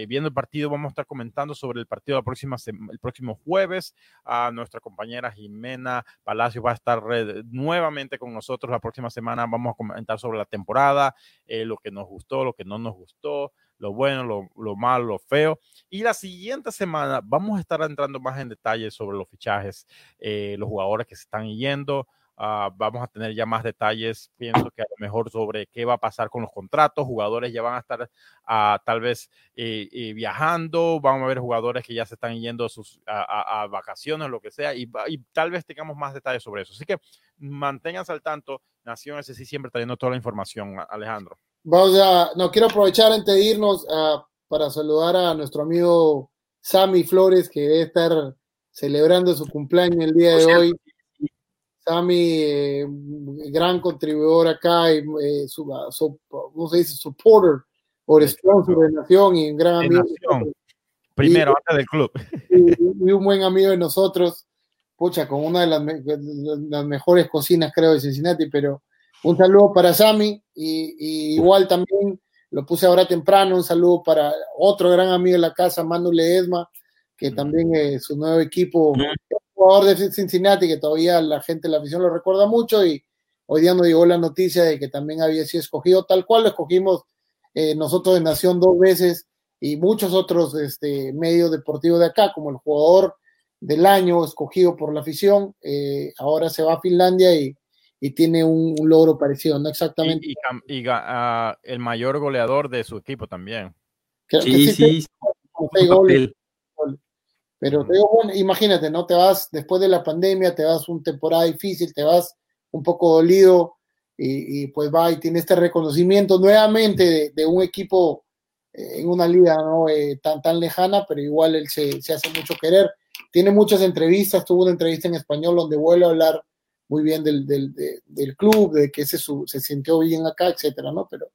viendo el partido, vamos a estar comentando sobre el partido la próxima, el próximo jueves. A nuestra compañera Jimena Palacio va a estar nuevamente con nosotros la próxima semana, vamos a comentar sobre la temporada, lo que nos gustó, lo que no nos gustó, lo bueno, lo, malo, lo feo. Y la siguiente semana vamos a estar entrando más en detalle sobre los fichajes, eh, los jugadores que se están yendo. Ah, vamos a tener ya más detalles, pienso que a lo mejor sobre qué va a pasar con los contratos, jugadores ya van a estar uh, tal vez eh, eh, viajando, vamos a ver jugadores que ya se están yendo a, sus, a, vacaciones, lo que sea, y, y, tal vez tengamos más detalles sobre eso. Así que manténganse al tanto, Nación sí siempre trayendo toda la información, Alejandro. Vamos a, no quiero aprovechar antes de irnos ah, para saludar a nuestro amigo Sammy Flores, que debe estar celebrando su cumpleaños el día de hoy. Sammy, eh, gran contribuidor acá, y, eh, su, ah, ¿cómo se dice? Supporter o sponsor de Nación y un gran amigo. Primero, antes del club. Y, un buen amigo de nosotros, pucha, con una de las, las mejores cocinas, creo, de Cincinnati, pero un saludo para Sammy y, igual también lo puse ahora temprano, un saludo para otro gran amigo de la casa, Manu Ledesma, que también es su nuevo equipo, jugador de Cincinnati, que todavía la gente de la afición lo recuerda mucho y hoy día nos llegó la noticia de que también había sido escogido, tal cual lo escogimos eh, nosotros de Nación dos veces y muchos otros este, medios deportivos de acá, como el jugador del año escogido por la afición, eh, ahora se va a Finlandia y y tiene un, logro parecido, no exactamente. Y, ah, el mayor goleador de su equipo también. sí, sí. Pero te digo, bueno, imagínate, ¿no? Te vas después de la pandemia, te vas una temporada difícil, te vas un poco dolido y, pues va y tiene este reconocimiento nuevamente de, un equipo eh, en una liga ¿no? Eh, tan, tan lejana, pero igual él se, se hace mucho querer. Tiene muchas entrevistas, tuvo una entrevista en español donde vuelve a hablar muy bien del, del, del club, de que se, se sintió bien acá, etcétera, ¿no? Pero,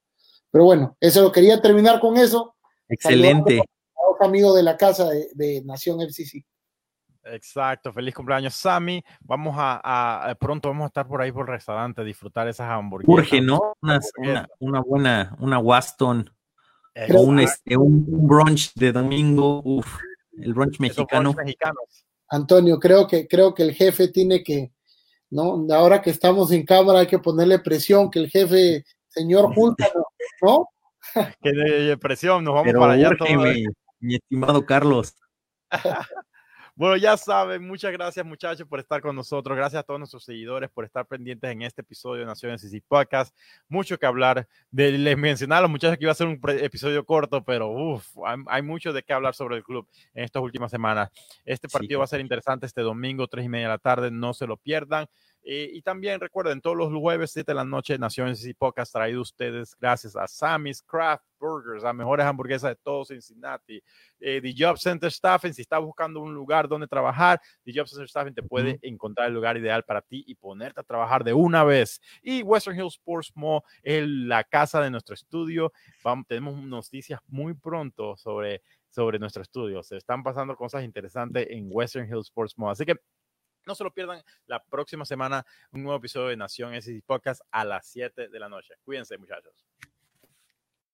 pero bueno, eso lo quería terminar con eso. Excelente. A amigo de la casa de, Nación FCC. Exacto, feliz cumpleaños Sammy. Vamos a, pronto vamos a estar por ahí por el restaurante, disfrutar esas hamburguesas. Urge, ¿no? Una, una, buena, una Waston, un, este, un brunch de domingo, uf, el brunch mexicano. Antonio, creo que, creo que el jefe tiene que, ¿no? Ahora que estamos en cámara hay que ponerle presión, que el jefe, señor *laughs* ¿no? Que de presión, nos vamos para allá. Mi, estimado Carlos. *laughs* Bueno, ya saben, muchas gracias muchachos por estar con nosotros. Gracias a todos nuestros seguidores por estar pendientes en este episodio de Naciones y Podcast. Mucho que hablar. De, les mencionaba a los muchachos que iba a ser un episodio corto, pero uf, hay, mucho de qué hablar sobre el club en estas últimas semanas. Este partido va a ser interesante este domingo, tres y media de la tarde. No se lo pierdan. Eh, y también recuerden, todos los jueves, 7 de la noche, Naciones y Pocas traído ustedes gracias a Sammy's Craft Burgers, las mejores hamburguesas de todo Cincinnati. Eh, The Job Center Staffing, si estás buscando un lugar donde trabajar, The Job Center Staffing te puede encontrar el lugar ideal para ti y ponerte a trabajar de una vez. Y Western Hills Sports Mall es la casa de nuestro estudio. Vamos, tenemos noticias muy pronto sobre sobre nuestro estudio. Se están pasando cosas interesantes en Western Hills Sports Mall. Así que no se lo pierdan la próxima semana, un nuevo episodio de Nación SC Podcast a las 7 de la noche. Cuídense, muchachos.